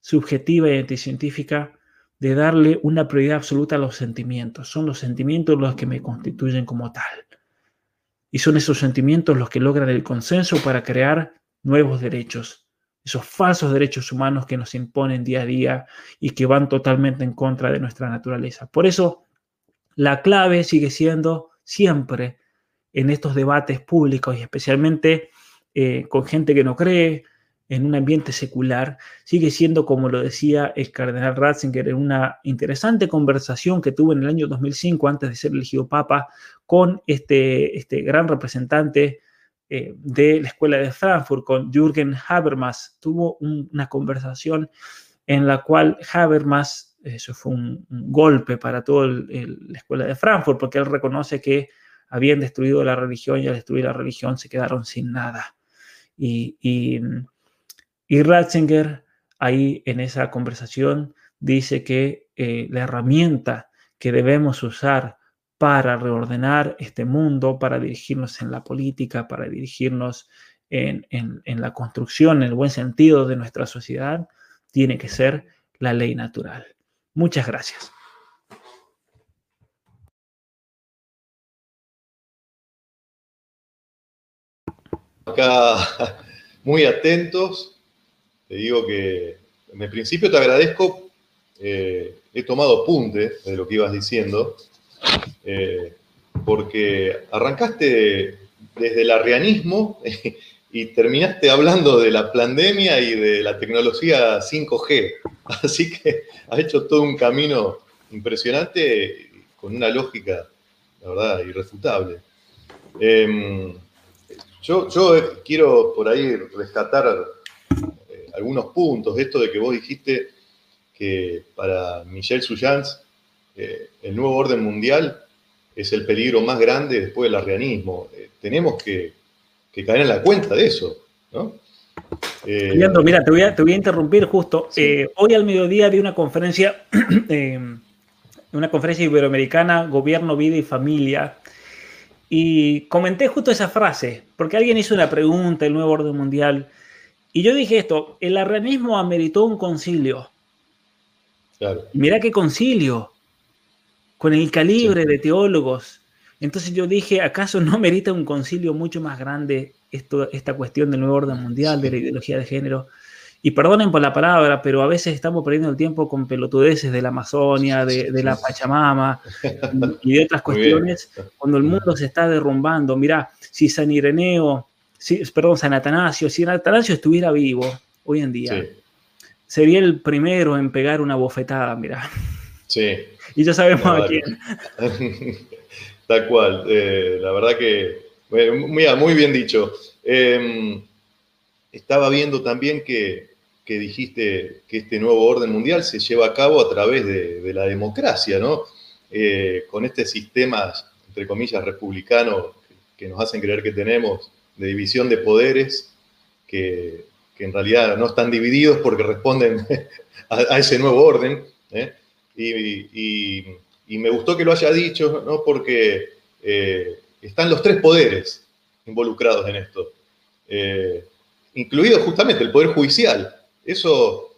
subjetiva y anticientífica de darle una prioridad absoluta a los sentimientos. Son los sentimientos los que me constituyen como tal. Y son esos sentimientos los que logran el consenso para crear nuevos derechos, esos falsos derechos humanos que nos imponen día a día y que van totalmente en contra de nuestra naturaleza. Por eso, la clave sigue siendo siempre en estos debates públicos y especialmente eh, con gente que no cree en un ambiente secular, sigue siendo, como lo decía el cardenal Ratzinger en una interesante conversación que tuvo en el año 2005, antes de ser elegido papa, con este, este gran representante eh, de la Escuela de Frankfurt, con Jürgen Habermas. Tuvo una conversación en la cual Habermas, eso fue un, golpe para toda la Escuela de Frankfurt, porque él reconoce que habían destruido la religión y al destruir la religión se quedaron sin nada. Y, y, Ratzinger ahí en esa conversación dice que eh, la herramienta que debemos usar para reordenar este mundo, para dirigirnos en la política, para dirigirnos en, en, la construcción, en el buen sentido de nuestra sociedad, tiene que ser la ley natural. Muchas gracias. Acá *laughs* muy atentos, te digo que en principio te agradezco, eh, he tomado apunte de lo que ibas diciendo, eh, porque arrancaste desde el arrianismo *laughs* y terminaste hablando de la pandemia y de la tecnología 5G. *laughs* Así que has hecho todo un camino impresionante con una lógica, la verdad, irrefutable. Em, yo, quiero por ahí rescatar algunos puntos esto de que vos dijiste que para Michel Suyans eh, el nuevo orden mundial es el peligro más grande después del arrianismo. Eh, tenemos que que caer en la cuenta de eso, ¿no? Eh, mira, te voy, a, te voy a interrumpir justo. Eh, hoy al mediodía vi una conferencia, *clears throat* una conferencia iberoamericana, Gobierno, Vida y Familia, y comenté justo esa frase, porque alguien hizo una pregunta, el nuevo orden mundial, y yo dije esto, el arrianismo ameritó un concilio. Claro. Mira qué concilio, con el calibre de teólogos, entonces yo dije, ¿acaso no merita un concilio mucho más grande esto, esta cuestión del nuevo orden mundial, de la ideología de género? Y perdonen por la palabra, pero a veces estamos perdiendo el tiempo con pelotudeces de la Amazonia, de, la Pachamama y de otras *laughs* cuestiones, cuando el mundo se está derrumbando. Mirá, si San Ireneo, si, perdón, San Atanasio, si Atanasio estuviera vivo hoy en día, sería el primero en pegar una bofetada, mirá. Sí. *laughs* Y ya sabemos a quién. *laughs* Tal cual, eh, la verdad que, muy bien dicho. Em, estaba viendo también que, dijiste que este nuevo orden mundial se lleva a cabo a través de, la democracia, ¿no? Eh, con este sistema, entre comillas, republicano que nos hacen creer que tenemos, de división de poderes, que, en realidad no están divididos porque responden *laughs* a, ese nuevo orden. ¿eh? y y me gustó que lo haya dicho, ¿no? porque eh, están los tres poderes involucrados en esto, eh, incluido justamente el Poder Judicial. Eso,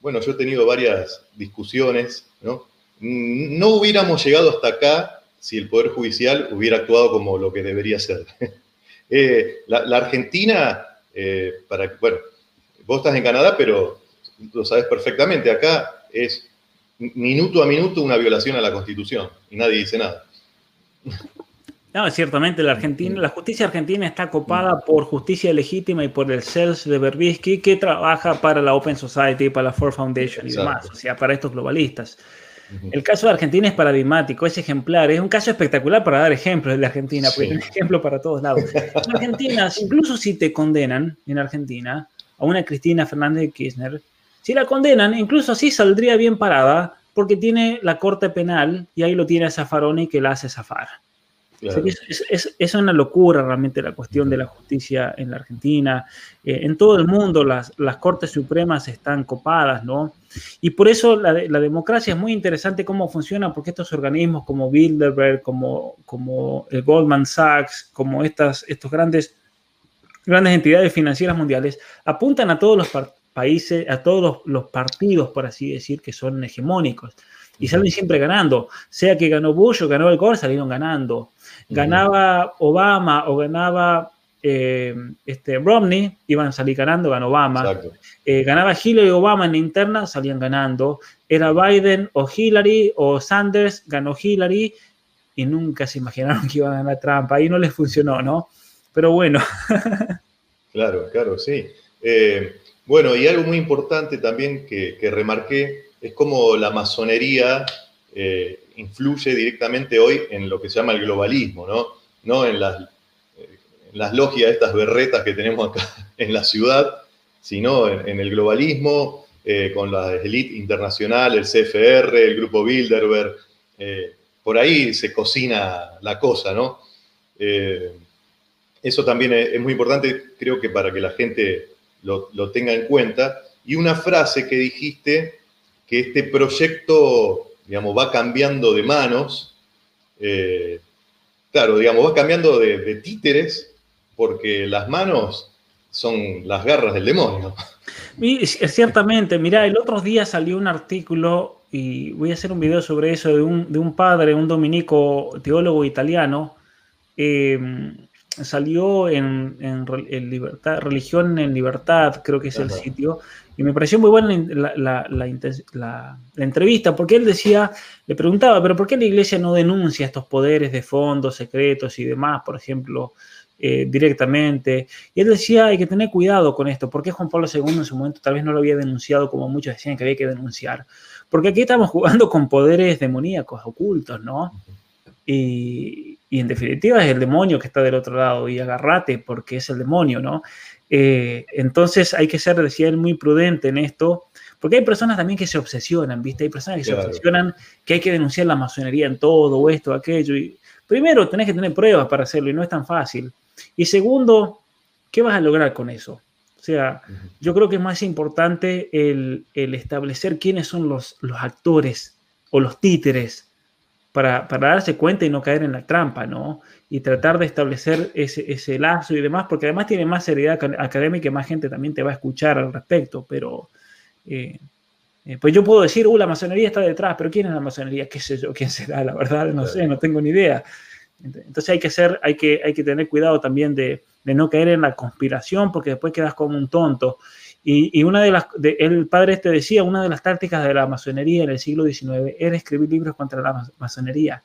bueno, yo he tenido varias discusiones, ¿no? No hubiéramos llegado hasta acá si el Poder Judicial hubiera actuado como lo que debería ser. *laughs* la, la, Argentina, para, bueno, vos estás en Canadá, pero lo sabes perfectamente, acá es minuto a minuto una violación a la Constitución y nadie dice nada. No, ciertamente la Argentina, la justicia argentina está copada por justicia legítima y por el CELS de Berbisky que trabaja para la Open Society, para la Ford Foundation y demás, o sea, para estos globalistas. El caso de Argentina es paradigmático, es ejemplar, es un caso espectacular para dar ejemplos de Argentina, porque es un ejemplo para todos lados. En Argentina, *laughs* incluso si te condenan en Argentina a una Cristina Fernández de Kirchner, si la condenan, incluso así saldría bien parada porque tiene la corte penal y ahí lo tiene a Zafaroni que la hace zafar. es, una locura realmente la cuestión de la justicia en la Argentina. Eh, en todo el mundo las, las, cortes supremas están copadas, ¿no? Y por eso la, la, democracia es muy interesante cómo funciona, porque estos organismos como Bilderberg, como, como el Goldman Sachs, como estas estos grandes, grandes entidades financieras mundiales, apuntan a todos los países, a todos los, partidos, por así decir, que son hegemónicos. Y salen siempre ganando. Sea que ganó Bush o ganó el Gore, salieron ganando. Ganaba Obama o ganaba eh, este, Romney, iban a salir ganando, ganó Obama. Eh, ganaba Hillary o Obama en la interna, salían ganando. Era Biden o Hillary o Sanders, ganó Hillary y nunca se imaginaron *laughs* que iban a ganar trampa. Ahí no les funcionó, ¿no? Pero bueno. *laughs* claro, claro, sí. Eh, bueno, y algo muy importante también que, remarqué es cómo la masonería influye directamente hoy en lo que se llama el globalismo, ¿no? No en las, las logias, estas berretas que tenemos acá *laughs* en la ciudad, sino en, el globalismo, eh, con la élite internacional, el CFR, el grupo Bilderberg. Eh, por ahí se cocina la cosa, ¿no? Eh, eso también es, muy importante, creo que para que la gente lo, tenga en cuenta. Y una frase que dijiste, que este proyecto, digamos, va cambiando de manos, claro, digamos, va cambiando de títeres, porque las manos son las garras del demonio. ciertamente, mira, el otro día salió un artículo y voy a hacer un video sobre eso de un, padre, un dominico teólogo italiano. Em, salió en, libertad, Religión en Libertad, creo que es el sitio, y me pareció muy buena la, la, entrevista, porque él decía, le preguntaba, pero ¿por qué la iglesia no denuncia estos poderes de fondos secretos y demás, por ejemplo, eh, directamente. Y él decía, hay que tener cuidado con esto, porque Juan Pablo II en su momento tal vez no lo había denunciado como muchos decían que había que denunciar. Porque aquí estamos jugando con poderes demoníacos ocultos, ¿no? Y, en definitiva es el demonio que está del otro lado y agarrate porque es el demonio, ¿no? Eh, entonces hay que ser, decía él, muy prudente en esto, porque hay personas también que se obsesionan, ¿viste? Hay personas que se obsesionan que hay que denunciar la masonería en todo, esto, aquello. Y primero, tenés que tener pruebas para hacerlo y no es tan fácil. Y segundo, ¿qué vas a lograr con eso? O sea, yo creo que es más importante el, establecer quiénes son los, los, actores o los títeres para, darse cuenta y no caer en la trampa, ¿no? Y tratar de establecer ese, lazo y demás, porque además tiene más seriedad académica y más gente también te va a escuchar al respecto, pero... Eh, eh, pues yo puedo decir, uh, la masonería está detrás, pero ¿quién es la masonería? ¿Qué sé yo? ¿Quién será? La verdad, no sé, no tengo ni idea. Entonces hay que, ser, hay que, hay que tener cuidado también de, no caer en la conspiración porque después quedas como un tonto. Y, una de las, el padre este decía, una de las tácticas de la masonería en el siglo XIX era escribir libros contra la masonería.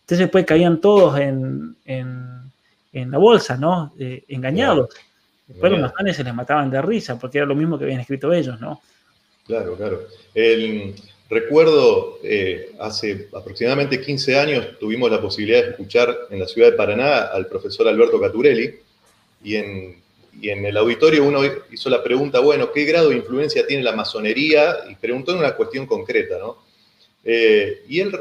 Entonces después caían todos en, la bolsa, ¿no? Eh, engañados. Después los masones se les mataban de risa porque era lo mismo que habían escrito ellos, ¿no? Claro, claro. El, Recuerdo, eh, hace aproximadamente 15 años tuvimos la posibilidad de escuchar en la ciudad de Paraná al profesor Alberto Caturelli y en, el auditorio uno hizo la pregunta, bueno, ¿qué grado de influencia tiene la masonería? Y preguntó en una cuestión concreta, ¿no? Eh, y él,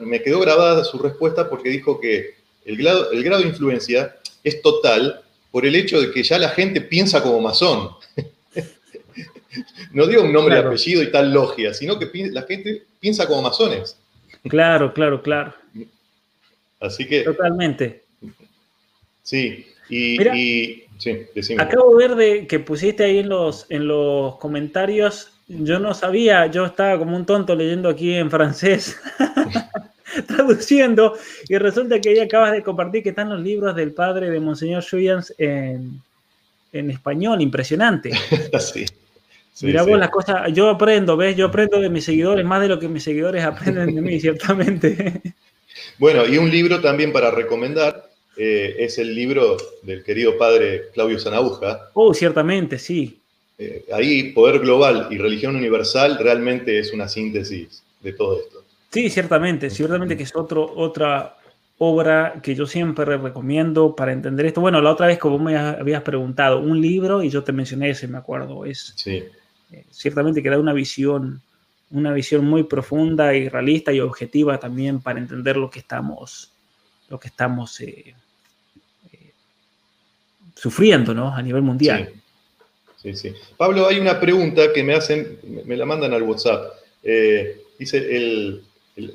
me quedó grabada su respuesta porque dijo que el grado, el grado de influencia es total por el hecho de que ya la gente piensa como masón. No digo un nombre y apellido y tal logia, sino que la gente piensa como masones. Claro, claro, claro. Así que. Totalmente. Sí, y, Acabo de ver de que pusiste ahí en los, en los comentarios. Yo no sabía, yo estaba como un tonto leyendo aquí en francés, *laughs* traduciendo, y resulta que ahí acabas de compartir que están los libros del padre de Monseñor Juyans en, en español, impresionante. *laughs* sí. Mira vos las cosas, yo aprendo, ¿ves? Yo aprendo de mis seguidores más de lo que mis seguidores aprenden de mí, *laughs* ciertamente. Bueno, y un libro también para recomendar eh, es el libro del querido padre Claudio Zanauja. Oh, ciertamente, sí. Eh, ahí, Poder Global y Religión Universal realmente es una síntesis de todo esto. Sí, ciertamente, ciertamente que es otro, otra obra que yo siempre recomiendo para entender esto. Bueno, la otra vez como me habías preguntado, un libro y yo te mencioné ese, me acuerdo, es... Sí eh, ciertamente que da una visión, una visión muy profunda y realista y objetiva también para entender lo que estamos, lo que estamos eh, eh, sufriendo ¿no? a nivel mundial. Sí. sí, Pablo, hay una pregunta que me hacen, me la mandan al WhatsApp. dice, el,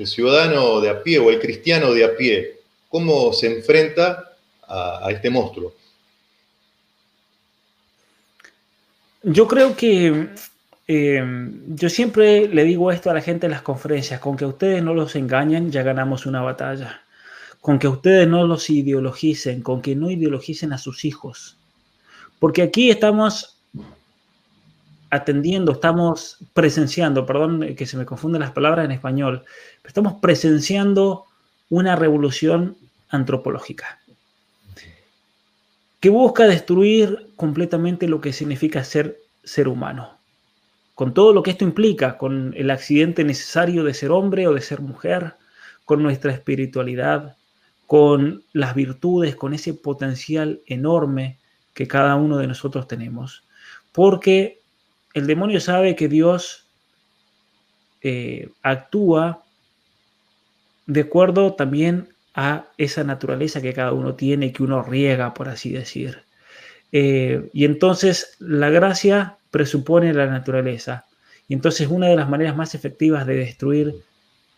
ciudadano de a pie o el cristiano de a pie, ¿cómo se enfrenta a este monstruo? Yo creo que eh, yo siempre le digo esto a la gente en las conferencias, con que ustedes no los engañen, ya ganamos una batalla. Con que ustedes no los ideologicen, con que no ideologicen a sus hijos. Porque aquí estamos atendiendo, estamos presenciando, perdón que se me confunden las palabras en español, estamos presenciando una revolución antropológica que busca destruir completamente lo que significa ser ser humano, con todo lo que esto implica, con el accidente necesario de ser hombre o de ser mujer, con nuestra espiritualidad, con las virtudes, con ese potencial enorme que cada uno de nosotros tenemos. Porque el demonio sabe que Dios eh, actúa de acuerdo también a esa naturaleza que cada uno tiene y que uno riega, por así decir. Eh, y entonces la gracia presupone la naturaleza. Y entonces una de las maneras más efectivas de destruir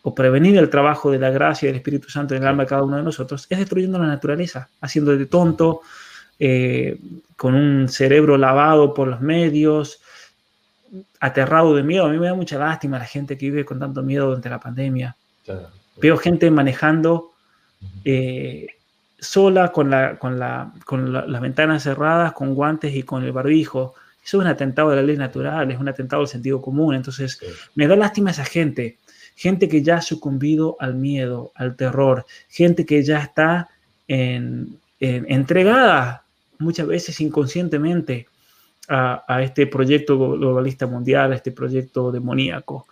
o prevenir el trabajo de la gracia del Espíritu Santo en el alma de cada uno de nosotros es destruyendo la naturaleza, haciendo de tonto, eh, con un cerebro lavado por los medios, aterrado de miedo. A mí me da mucha lástima la gente que vive con tanto miedo durante la pandemia. Veo gente manejando eh, sola con, la, con, la, con las ventanas cerradas, con guantes y con el barbijo. Eso es un atentado de la ley natural, es un atentado al sentido común. Entonces, me da lástima esa gente. Gente que ya ha sucumbido al miedo, al terror. Gente que ya está en, entregada muchas veces inconscientemente a, este proyecto globalista mundial, a este proyecto demoníaco,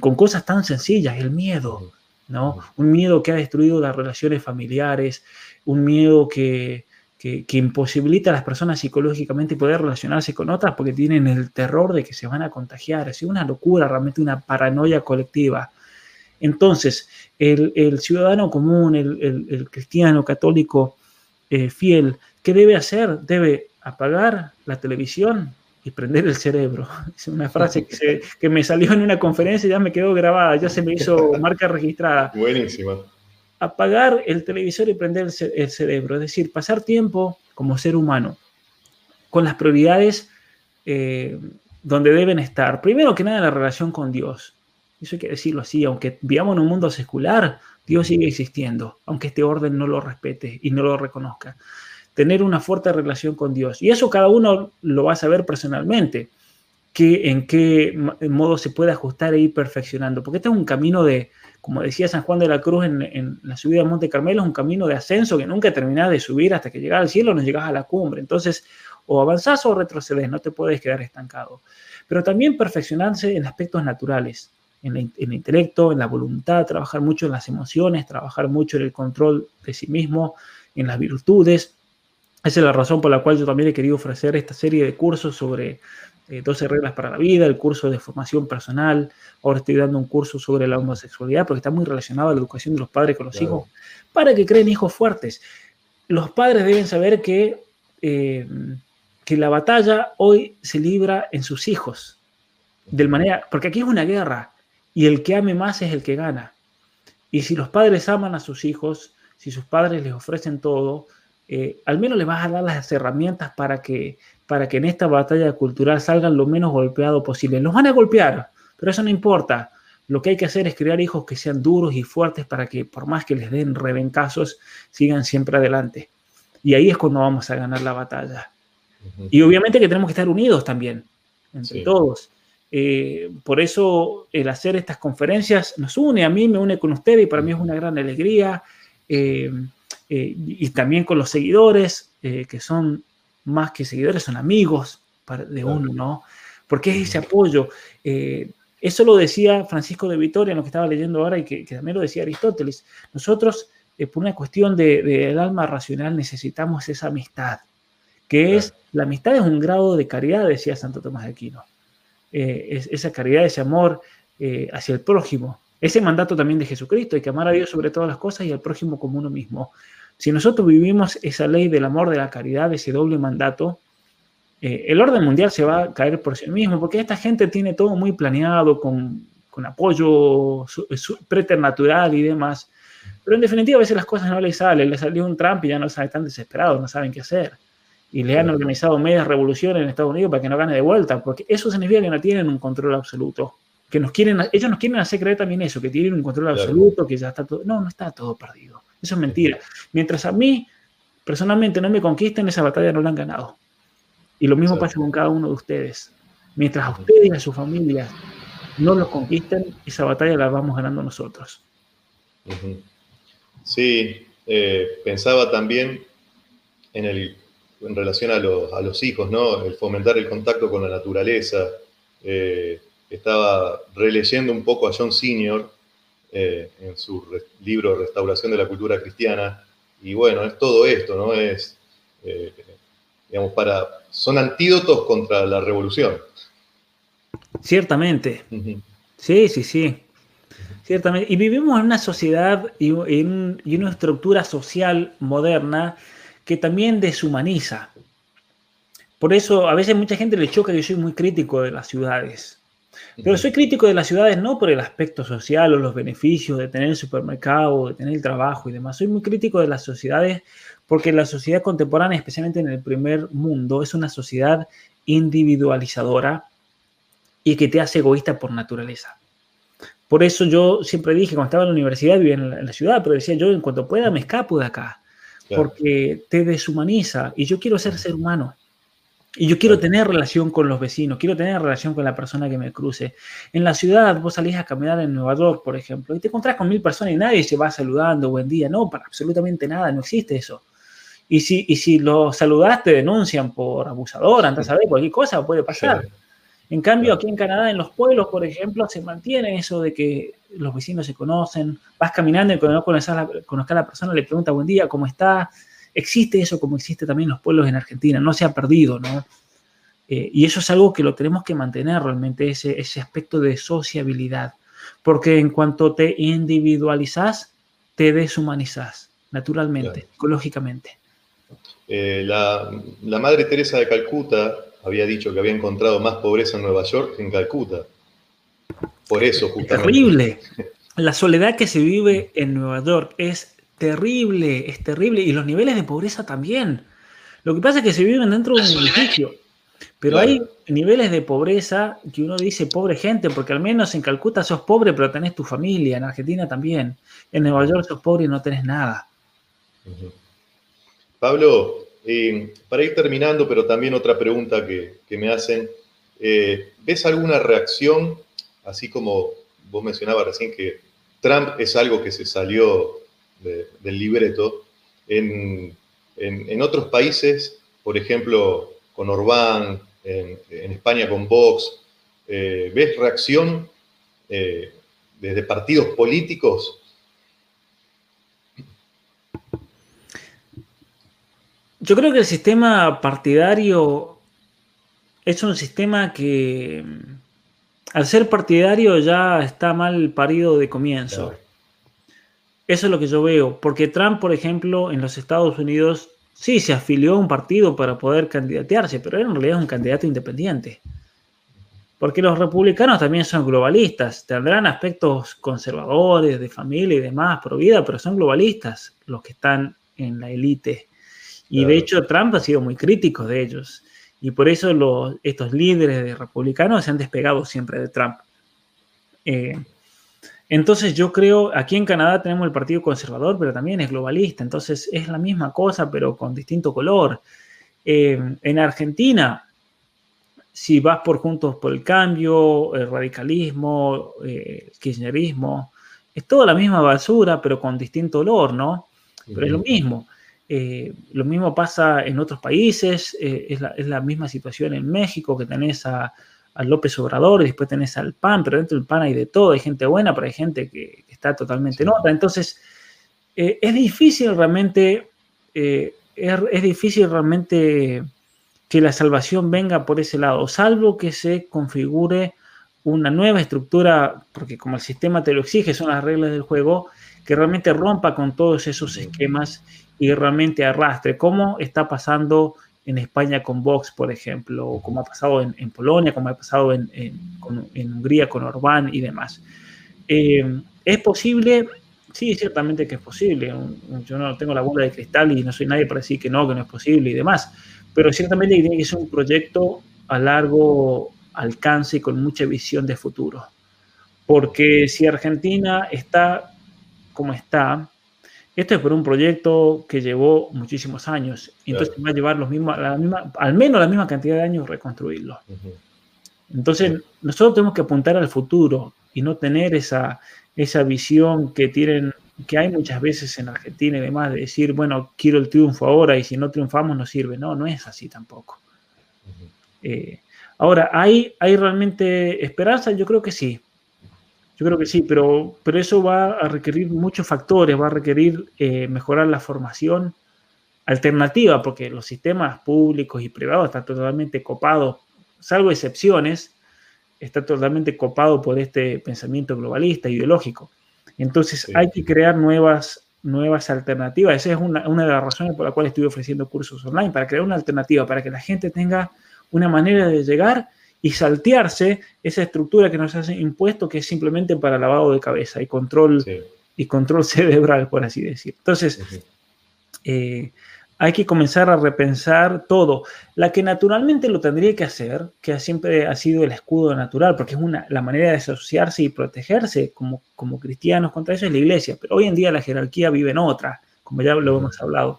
con cosas tan sencillas, el miedo, ¿no? Un miedo que ha destruido las relaciones familiares, un miedo que, que, imposibilita a las personas psicológicamente poder relacionarse con otras porque tienen el terror de que se van a contagiar. Es una locura, realmente una paranoia colectiva. Entonces, el, ciudadano común, el, cristiano católico eh, fiel, ¿qué debe hacer? Debe apagar la televisión y prender el cerebro. *laughs* Es una frase que, me salió en una conferencia y ya me quedó grabada, ya se me hizo marca registrada. *laughs* Buenísima. Apagar el televisor y prender el, cerebro, es decir, pasar tiempo como ser humano con las prioridades eh, donde deben estar. Primero que nada, la relación con Dios. Eso hay que decirlo así, aunque vivamos en un mundo secular, Dios sigue existiendo, aunque este orden no lo respete y no lo reconozca tener una fuerte relación con Dios. Y eso cada uno lo va a saber personalmente, que, en qué modo se puede ajustar e ir perfeccionando. Porque este es un camino de, como decía San Juan de la Cruz en, la subida a Monte Carmelo, es un camino de ascenso que nunca terminás de subir hasta que llegas al cielo, no llegas a la cumbre. Entonces, o avanzás o retrocedes, no te puedes quedar estancado. Pero también perfeccionarse en aspectos naturales, en, en, el intelecto, en la voluntad, trabajar mucho en las emociones, trabajar mucho en el control de sí mismo, en las virtudes, esa es la razón por la cual yo también he querido ofrecer esta serie de cursos sobre 12 eh, reglas para la vida, el curso de formación personal. Ahora estoy dando un curso sobre la homosexualidad porque está muy relacionado a la educación de los padres con los hijos, para que creen hijos fuertes. Los padres deben saber que, eh, que la batalla hoy se libra en sus hijos, de manera, porque aquí es una guerra y el que ame más es el que gana. Y si los padres aman a sus hijos, si sus padres les ofrecen todo, eh, al menos le vas a dar las herramientas para que, para que en esta batalla cultural salgan lo menos golpeados posible. Los van a golpear, pero eso no importa. Lo que hay que hacer es crear hijos que sean duros y fuertes para que por más que les den revencazos, sigan siempre adelante. Y ahí es cuando vamos a ganar la batalla. Y obviamente que tenemos que estar unidos también, entre todos. Eh, por eso el hacer estas conferencias nos une, a mí me une con ustedes y para mí es una gran alegría. Eh, eh, y también con los seguidores, eh, que son más que seguidores, son amigos de uno, ¿no? Porque es ese apoyo. Eh, eso lo decía Francisco de Vitoria en lo que estaba leyendo ahora y que, también lo decía Aristóteles. Nosotros, por una cuestión del de, alma racional, necesitamos esa amistad, que es, la amistad es un grado de caridad, decía Santo Tomás de Aquino. Es, esa caridad, ese amor hacia el prójimo. Ese mandato también de Jesucristo, hay que amar a Dios sobre todas las cosas y al prójimo como uno mismo. Si nosotros vivimos esa ley del amor, de la caridad, ese doble mandato, eh, el orden mundial se va a caer por sí mismo, porque esta gente tiene todo muy planeado, con, apoyo preternatural y demás. Pero en definitiva, a veces las cosas no les salen. Le salió un Trump y ya no saben, están desesperados, no saben qué hacer. Y le han organizado medias revoluciones en Estados Unidos para que no gane de vuelta, porque eso significa que no tienen un control absoluto. Que nos quieren, ellos nos quieren hacer creer también eso, que tienen un control absoluto, que ya está todo. No, no está todo perdido. Eso es mentira. Mientras a mí, personalmente, no me conquisten, esa batalla no la han ganado. Y lo mismo pasa con cada uno de ustedes. Mientras a ustedes y a su familia no los conquisten, esa batalla la vamos ganando nosotros. Sí, eh, pensaba también en, el, en relación a los, a los, hijos, ¿no? El fomentar el contacto con la naturaleza. Eh, estaba releyendo un poco a John Senior eh, en su libro Restauración de la Cultura Cristiana. Y bueno, es todo esto, ¿no? Es, digamos, para, son antídotos contra la revolución. Ciertamente. Sí, sí, sí. Ciertamente. Y vivimos en una sociedad y, en, una estructura social moderna que también deshumaniza. Por eso a veces mucha gente le choca que yo soy muy crítico de las ciudades. Pero soy crítico de las ciudades no por el aspecto social o los beneficios de tener el supermercado, de tener el trabajo y demás. Soy muy crítico de las sociedades porque la sociedad contemporánea, especialmente en el primer mundo, es una sociedad individualizadora y que te hace egoísta por naturaleza. Por eso yo siempre dije, cuando estaba en la universidad, vivía en la, ciudad, pero decía yo, en cuanto pueda, me escapo de acá, porque te deshumaniza y yo quiero ser ser humano. Y yo quiero tener relación con los vecinos, quiero tener relación con la persona que me cruce. En la ciudad, vos salís a caminar en Nueva York, por ejemplo, y te encontrás con mil personas y nadie se va saludando, buen día. No, para absolutamente nada, no existe eso. Y si, y si lo saludás, te denuncian por abusador, antes de saber cualquier cosa puede pasar. En cambio, aquí en Canadá, en los pueblos, por ejemplo, se mantiene eso de que los vecinos se conocen, vas caminando y cuando no conoces a la, a la persona le pregunta buen día, ¿cómo está? Existe eso como existe también en los pueblos en Argentina, no se ha perdido, ¿no? Eh, y eso es algo que lo tenemos que mantener realmente, ese, ese aspecto de sociabilidad, porque en cuanto te individualizas, te deshumanizas, naturalmente, ecológicamente. Eh, la, la Madre Teresa de Calcuta había dicho que había encontrado más pobreza en Nueva York que en Calcuta. Por eso, justamente. Terrible. *laughs* La soledad que se vive en Nueva York es terrible, es terrible. Y los niveles de pobreza también. Lo que pasa es que se viven dentro de un edificio. Pero hay niveles de pobreza que uno dice pobre gente, porque al menos en Calcuta sos pobre, pero tenés tu familia. En Argentina también. En Nueva York sos pobre y no tenés nada. Pablo, eh, para ir terminando, pero también otra pregunta que, me hacen, eh, ¿ves alguna reacción, así como vos mencionabas recién que Trump es algo que se salió del libreto, en, otros países, por ejemplo, con Orbán, en, España con Vox, eh, ¿ves reacción desde partidos políticos Yo creo que el sistema partidario es un sistema que al ser partidario ya está mal parido de comienzo. Eso es lo que yo veo, porque Trump, por ejemplo, en los Estados Unidos sí se afilió a un partido para poder candidatearse, pero él en realidad es un candidato independiente. Porque los republicanos también son globalistas, tendrán aspectos conservadores, de familia y demás, pro vida, pero son globalistas los que están en la élite. Y de hecho Trump ha sido muy crítico de ellos. Y por eso los, estos líderes republicanos se han despegado siempre de Trump. Eh, entonces yo creo, aquí en Canadá tenemos el Partido Conservador, pero también es globalista. Entonces es la misma cosa, pero con distinto color. Eh, en Argentina, si vas por Juntos por el Cambio, el radicalismo, eh, el kirchnerismo, es toda la misma basura, pero con distinto olor, ¿no? Pero es lo mismo. Eh, lo mismo pasa en otros países, eh, es, la, misma situación en México, que tenés a, López Obrador y después tenés al PAN, pero dentro del PAN hay de todo, hay gente buena, pero hay gente que, está totalmente en otra. Entonces, eh, es difícil realmente, es, es, difícil realmente que la salvación venga por ese lado, salvo que se configure una nueva estructura, porque como el sistema te lo exige, son las reglas del juego, que realmente rompa con todos esos esquemas y realmente arrastre, como está pasando en España con Vox, por ejemplo, o como ha pasado en, Polonia, como ha pasado en, Hungría con Orbán y demás. Eh, ¿Es posible? Sí, ciertamente que es posible. Yo no tengo la bola de cristal y no soy nadie para decir que no, que no es posible y demás. Pero ciertamente tiene que ser un proyecto a largo alcance y con mucha visión de futuro. Porque si Argentina está como está, esto es por un proyecto que llevó muchísimos años. Entonces va a llevar los mismos, la misma, al menos la misma cantidad de años reconstruirlo. Entonces nosotros tenemos que apuntar al futuro y no tener esa, esa visión que tienen que hay muchas veces en Argentina y demás de decir, bueno, quiero el triunfo ahora y si no triunfamos no sirve. No, no es así tampoco. Eh, ahora, ¿hay, ¿hay realmente esperanza? Yo creo que sí. Yo creo que sí, pero, pero eso va a requerir muchos factores, va a requerir eh, mejorar la formación alternativa, porque los sistemas públicos y privados están totalmente copados, salvo excepciones, está totalmente copado por este pensamiento globalista, ideológico. Entonces hay que crear nuevas, nuevas alternativas. Esa es una, una, de las razones por la cual estoy ofreciendo cursos online, para crear una alternativa, para que la gente tenga una manera de llegar y saltearse esa estructura que nos hace impuesto, que es simplemente para lavado de cabeza y control, y control *laughs* cerebral, por así decir. Entonces, eh, hay que comenzar a repensar todo. La que naturalmente lo tendría que hacer, que siempre ha sido el escudo natural, porque es una, la manera de asociarse y protegerse como, como cristianos contra eso es la iglesia, pero hoy en día la jerarquía vive en otra, como ya lo hemos hablado.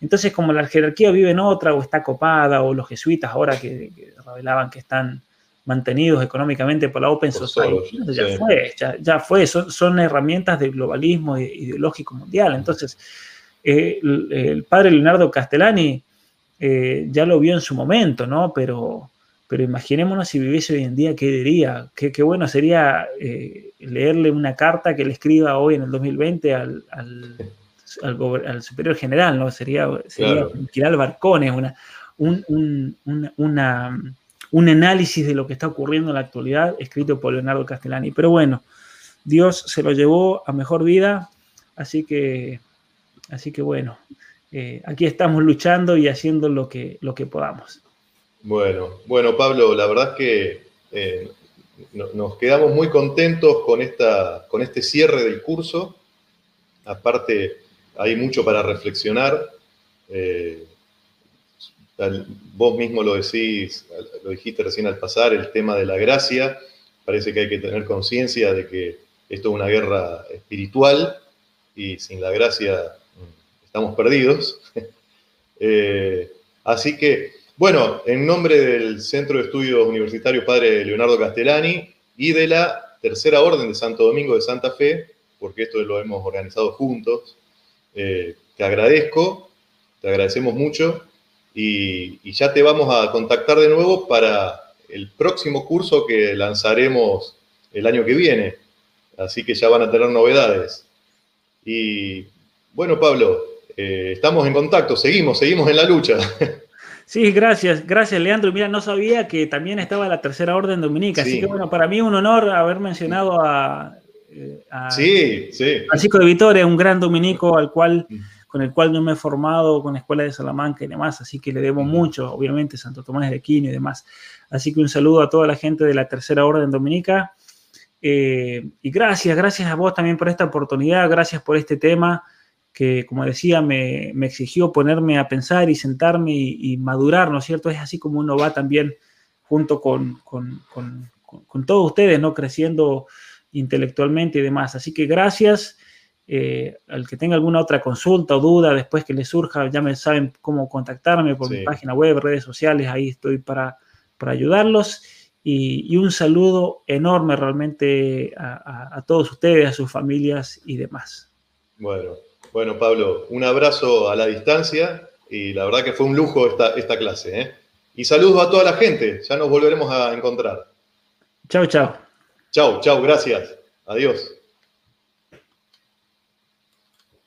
Entonces, como la jerarquía vive en otra o está copada, o los jesuitas ahora que, revelaban que están mantenidos económicamente por la Open Society, ya fue, ya, fue, son, son herramientas del globalismo ideológico mundial. Entonces, eh, el, padre Leonardo Castellani eh, ya lo vio en su momento, ¿no? Pero, pero imaginémonos si viviese hoy en día, ¿qué diría? Qué, qué bueno sería eh, leerle una carta que le escriba hoy en el 2020 al, al, *laughs* al, superior general, ¿no? Sería, sería claro. Barcones, una, un, un, una, un análisis de lo que está ocurriendo en la actualidad escrito por Leonardo Castellani. Pero bueno, Dios se lo llevó a mejor vida, así que Así que bueno, eh, aquí estamos luchando y haciendo lo que, lo que podamos. Bueno, bueno, Pablo, la verdad es que eh, nos quedamos muy contentos con, esta, con este cierre del curso. Aparte, hay mucho para reflexionar. Eh, vos mismo lo decís, lo dijiste recién al pasar, el tema de la gracia. Parece que hay que tener conciencia de que esto es una guerra espiritual y sin la gracia estamos perdidos. *laughs* Eh, así que, bueno, en nombre del Centro de Estudios Universitarios Padre Leonardo Castellani y de la Tercera Orden de Santo Domingo de Santa Fe, porque esto lo hemos organizado juntos, eh, te agradezco, te agradecemos mucho y, y ya te vamos a contactar de nuevo para el próximo curso que lanzaremos el año que viene. Así que ya van a tener novedades. Y bueno, Pablo, eh, estamos en contacto, seguimos, seguimos en la lucha. *laughs* Sí, gracias, gracias Leandro. Mira, no sabía que también estaba la tercera orden dominica, así que bueno, para mí es un honor haber mencionado a, sí, sí. Francisco de Vitoria, un gran dominico al cual, con el cual yo me he formado con la Escuela de Salamanca y demás, así que le debo mucho, obviamente, Santo Tomás de Aquino y demás. Así que un saludo a toda la gente de la tercera orden dominica. Eh, y gracias, gracias a vos también por esta oportunidad, gracias por este tema que, como decía, me, exigió ponerme a pensar y sentarme y, madurar, ¿no es cierto? Es así como uno va también junto con, con, todos ustedes, ¿no? Creciendo intelectualmente y demás. Así que gracias. Eh, al que tenga alguna otra consulta o duda después que les surja, ya me saben cómo contactarme por mi página web, redes sociales, ahí estoy para, para ayudarlos. Y, un saludo enorme realmente a, a todos ustedes, a sus familias y demás. Bueno, bueno, Pablo, un abrazo a la distancia y la verdad que fue un lujo esta, esta clase. ¿eh? Y saludos a toda la gente, ya nos volveremos a encontrar. Chao, chao. Chao, chao, gracias. Adiós.